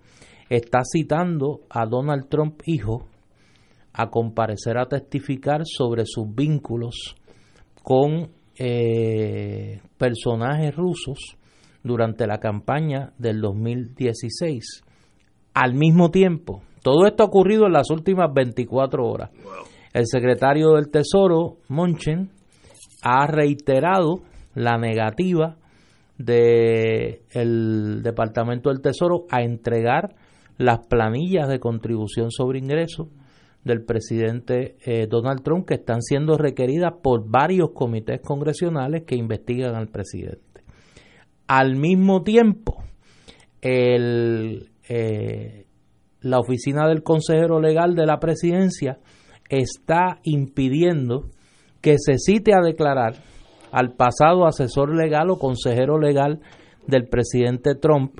está citando a Donald Trump hijo a comparecer a testificar sobre sus vínculos con eh, personajes rusos durante la campaña del 2016. Al mismo tiempo, todo esto ha ocurrido en las últimas 24 horas. El secretario del Tesoro, Monchen, ha reiterado la negativa del Departamento del Tesoro a entregar las planillas de contribución sobre ingresos del presidente eh, Donald Trump que están siendo requeridas por varios comités congresionales que investigan al presidente. Al mismo tiempo, el, eh, la oficina del consejero legal de la presidencia está impidiendo que se cite a declarar al pasado asesor legal o consejero legal del presidente Trump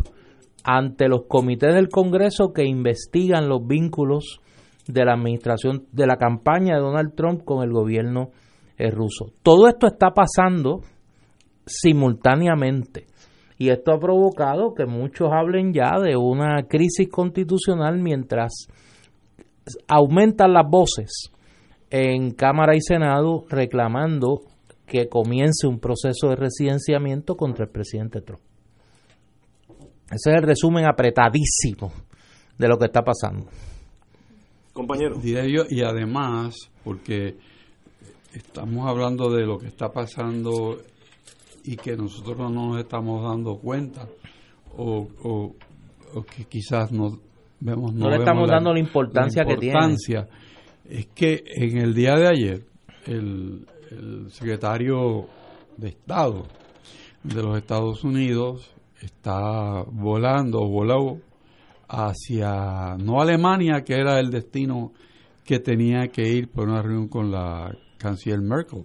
ante los comités del Congreso que investigan los vínculos de la administración de la campaña de Donald Trump con el gobierno eh, ruso. Todo esto está pasando simultáneamente y esto ha provocado que muchos hablen ya de una crisis constitucional mientras aumentan las voces en Cámara y Senado reclamando que comience un proceso de residenciamiento contra el presidente Trump. Ese es el resumen apretadísimo de lo que está pasando. Compañero. y además, porque estamos hablando de lo que está pasando y que nosotros no nos estamos dando cuenta, o, que quizás no vemos no, le estamos dando la importancia, que tiene. Es que en el día de ayer, el, el secretario de Estado de los Estados Unidos está volando, voló hacia, no Alemania, que era el destino que tenía que ir por una reunión con la canciller Merkel,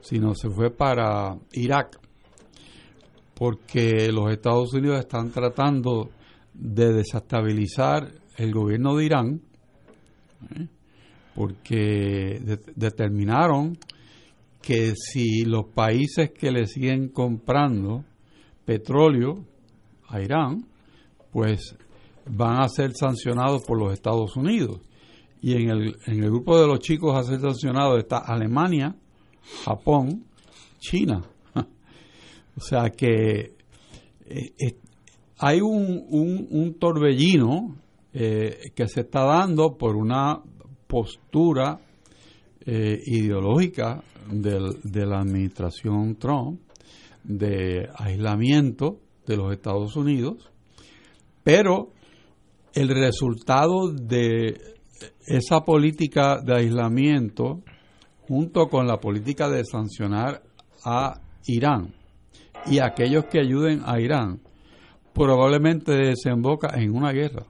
sino se fue para Irak, porque los Estados Unidos están tratando de desestabilizar el gobierno de Irán, ¿eh? porque determinaron que si los países que le siguen comprando petróleo Irán, pues van a ser sancionados por los Estados Unidos. Y en el, en el grupo de los chicos a ser sancionados está Alemania, Japón, China. [laughs] o sea que eh, hay un, un, torbellino eh, que se está dando por una postura eh, ideológica de la administración Trump de aislamiento de los Estados Unidos, pero el resultado de esa política de aislamiento junto con la política de sancionar a Irán y aquellos que ayuden a Irán probablemente desemboca en una guerra.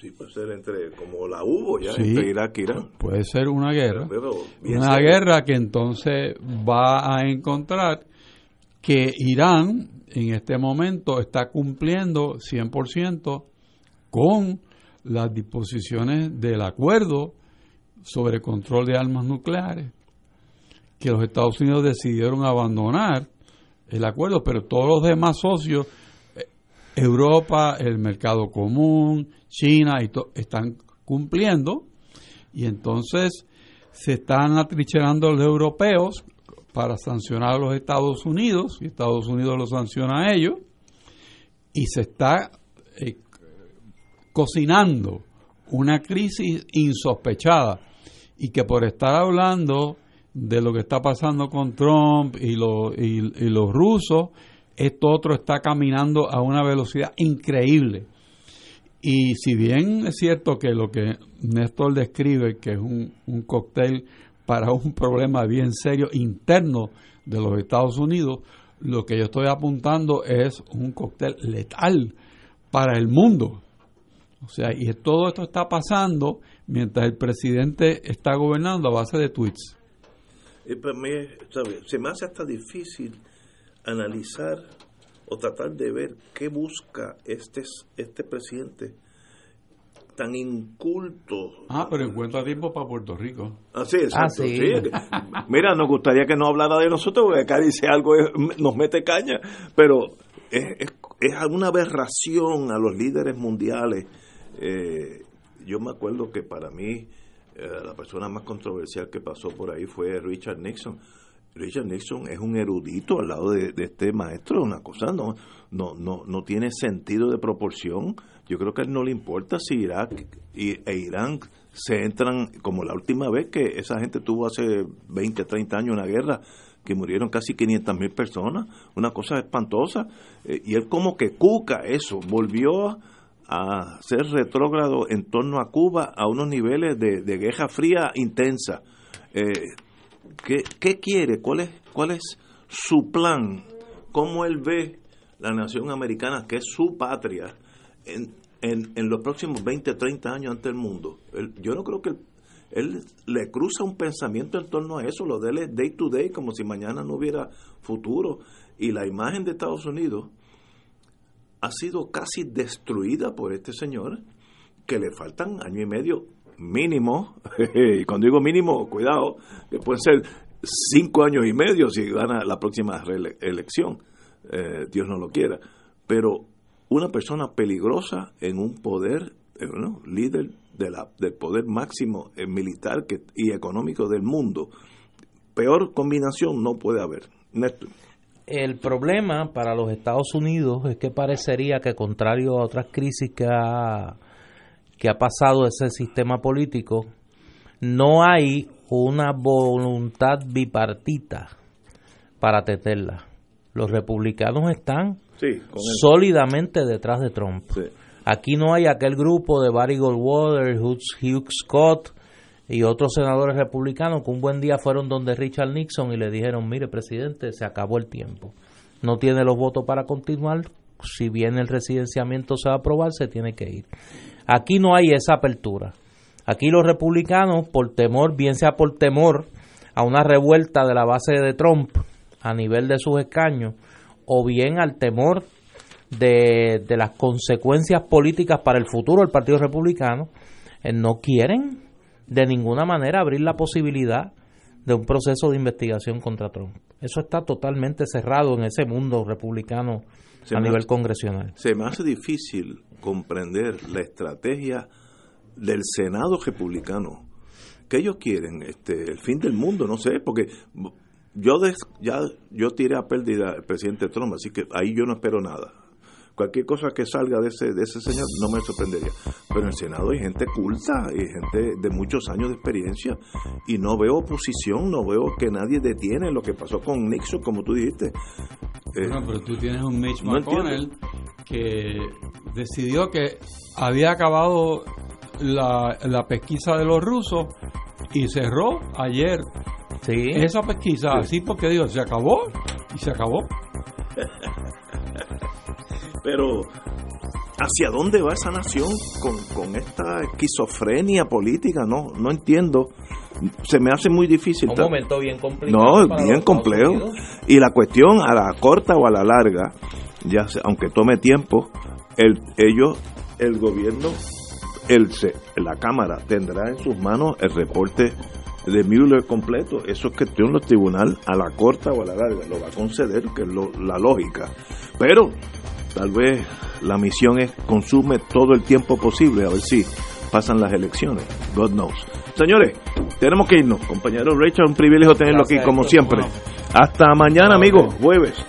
Sí, puede ser entre, como la hubo ya entre Irak y Irán. Puede ser una guerra. una guerra que entonces va a encontrar que Irán en este momento está cumpliendo 100% con las disposiciones del acuerdo sobre control de armas nucleares, que los Estados Unidos decidieron abandonar el acuerdo, pero todos los demás socios Europa, el mercado común, China, y están cumpliendo. Y entonces se están atrincherando los europeos para sancionar a los Estados Unidos y Estados Unidos los sanciona a ellos y se está eh, cocinando una crisis insospechada y que por estar hablando de lo que está pasando con Trump y, y los rusos esto otro está caminando a una velocidad increíble. Y si bien es cierto que lo que Néstor describe, que es un, un cóctel para un problema bien serio interno de los Estados Unidos, lo que yo estoy apuntando es un cóctel letal para el mundo. O sea, y todo esto está pasando mientras el presidente está gobernando a base de tweets. Y para mí, se me hace hasta difícil analizar o tratar de ver qué busca este, este presidente tan inculto. Ah, pero encuentra tiempo para Puerto Rico. Ah, sí, exacto. Ah, Mira, nos gustaría que no hablara de nosotros, porque acá dice algo, nos mete caña, pero es, es, es una aberración a los líderes mundiales. Eh, yo me acuerdo que para mí eh, la persona más controversial que pasó por ahí fue Richard Nixon Richard Nixon es un erudito al lado de, este maestro, una cosa no, no, no, no tiene sentido de proporción. Yo creo que a él no le importa si Irak e Irán se entran, como la última vez que esa gente tuvo hace 20, 30 años una guerra, que murieron casi 500 mil personas, una cosa espantosa. Eh, y él como que cuca eso, volvió a ser retrógrado en torno a Cuba a unos niveles de, guerra fría intensa. Eh, ¿qué, ¿Qué quiere? ¿Cuál es, ¿Cuál es su plan? ¿Cómo él ve la nación americana, que es su patria, en, en, en los próximos 20, 30 años ante el mundo? yo no creo que él, le cruza un pensamiento en torno a eso, lo de él day to day, como si mañana no hubiera futuro. Y la imagen de Estados Unidos ha sido casi destruida por este señor, que le faltan año y medio mínimo, [laughs] y cuando digo mínimo, cuidado, que pueden ser cinco años y medio si gana la próxima elección, eh, Dios no lo quiera, pero una persona peligrosa en un poder, eh, líder de la, del poder máximo eh, militar y económico del mundo. Peor combinación no puede haber. Néstor el problema para los Estados Unidos es que parecería que contrario a otras crisis que ha, que ha pasado ese sistema político, no hay una voluntad bipartita para atenderla. Los republicanos están sólidamente detrás de Trump. Aquí no hay aquel grupo de Barry Goldwater, Hugh Scott, y otros senadores republicanos que un buen día fueron donde Richard Nixon y le dijeron, mire presidente, se acabó el tiempo, no tiene los votos para continuar, si bien el residenciamiento se va a aprobar, se tiene que ir. Aquí no hay esa apertura. Aquí los republicanos, por temor, bien sea por temor a una revuelta de la base de Trump a nivel de sus escaños, o bien al temor de, de las consecuencias políticas para el futuro del Partido Republicano, eh, no quieren de ninguna manera abrir la posibilidad de un proceso de investigación contra Trump. Eso está totalmente cerrado en ese mundo republicano a nivel congresional. Se me hace difícil comprender la estrategia del Senado republicano. que ellos quieren? Este, el fin del mundo, no sé, porque yo ya yo tiré a pérdida al presidente Trump, así que ahí yo no espero nada cualquier cosa que salga de ese, de ese señor no me sorprendería. Pero en el Senado hay gente culta y gente de muchos años de experiencia y no veo oposición, no veo que nadie detiene lo que pasó con Nixon, como tú dijiste. Eh, pero tú tienes un Mitch McConnell que decidió que había acabado la, la pesquisa de los rusos y cerró ayer esa pesquisa, así porque digo, se acabó y se acabó. [laughs] Pero, ¿hacia dónde va esa nación con, esta esquizofrenia política? No, no entiendo. Se me hace muy difícil. Un momento bien complicado. No, bien complejo. Y la cuestión a la corta o a la larga, ya aunque tome tiempo, el, ellos, el gobierno, el, la Cámara tendrá en sus manos el reporte de Mueller completo. Eso es cuestión los tribunal a la corta o a la larga. Lo va a conceder, que es la lógica. Pero Tal vez la misión es consume todo el tiempo posible a ver si pasan las elecciones. God knows. Señores, tenemos que irnos. Compañero Rachel, un privilegio tenerlo aquí como siempre. Hasta mañana, amigos, jueves.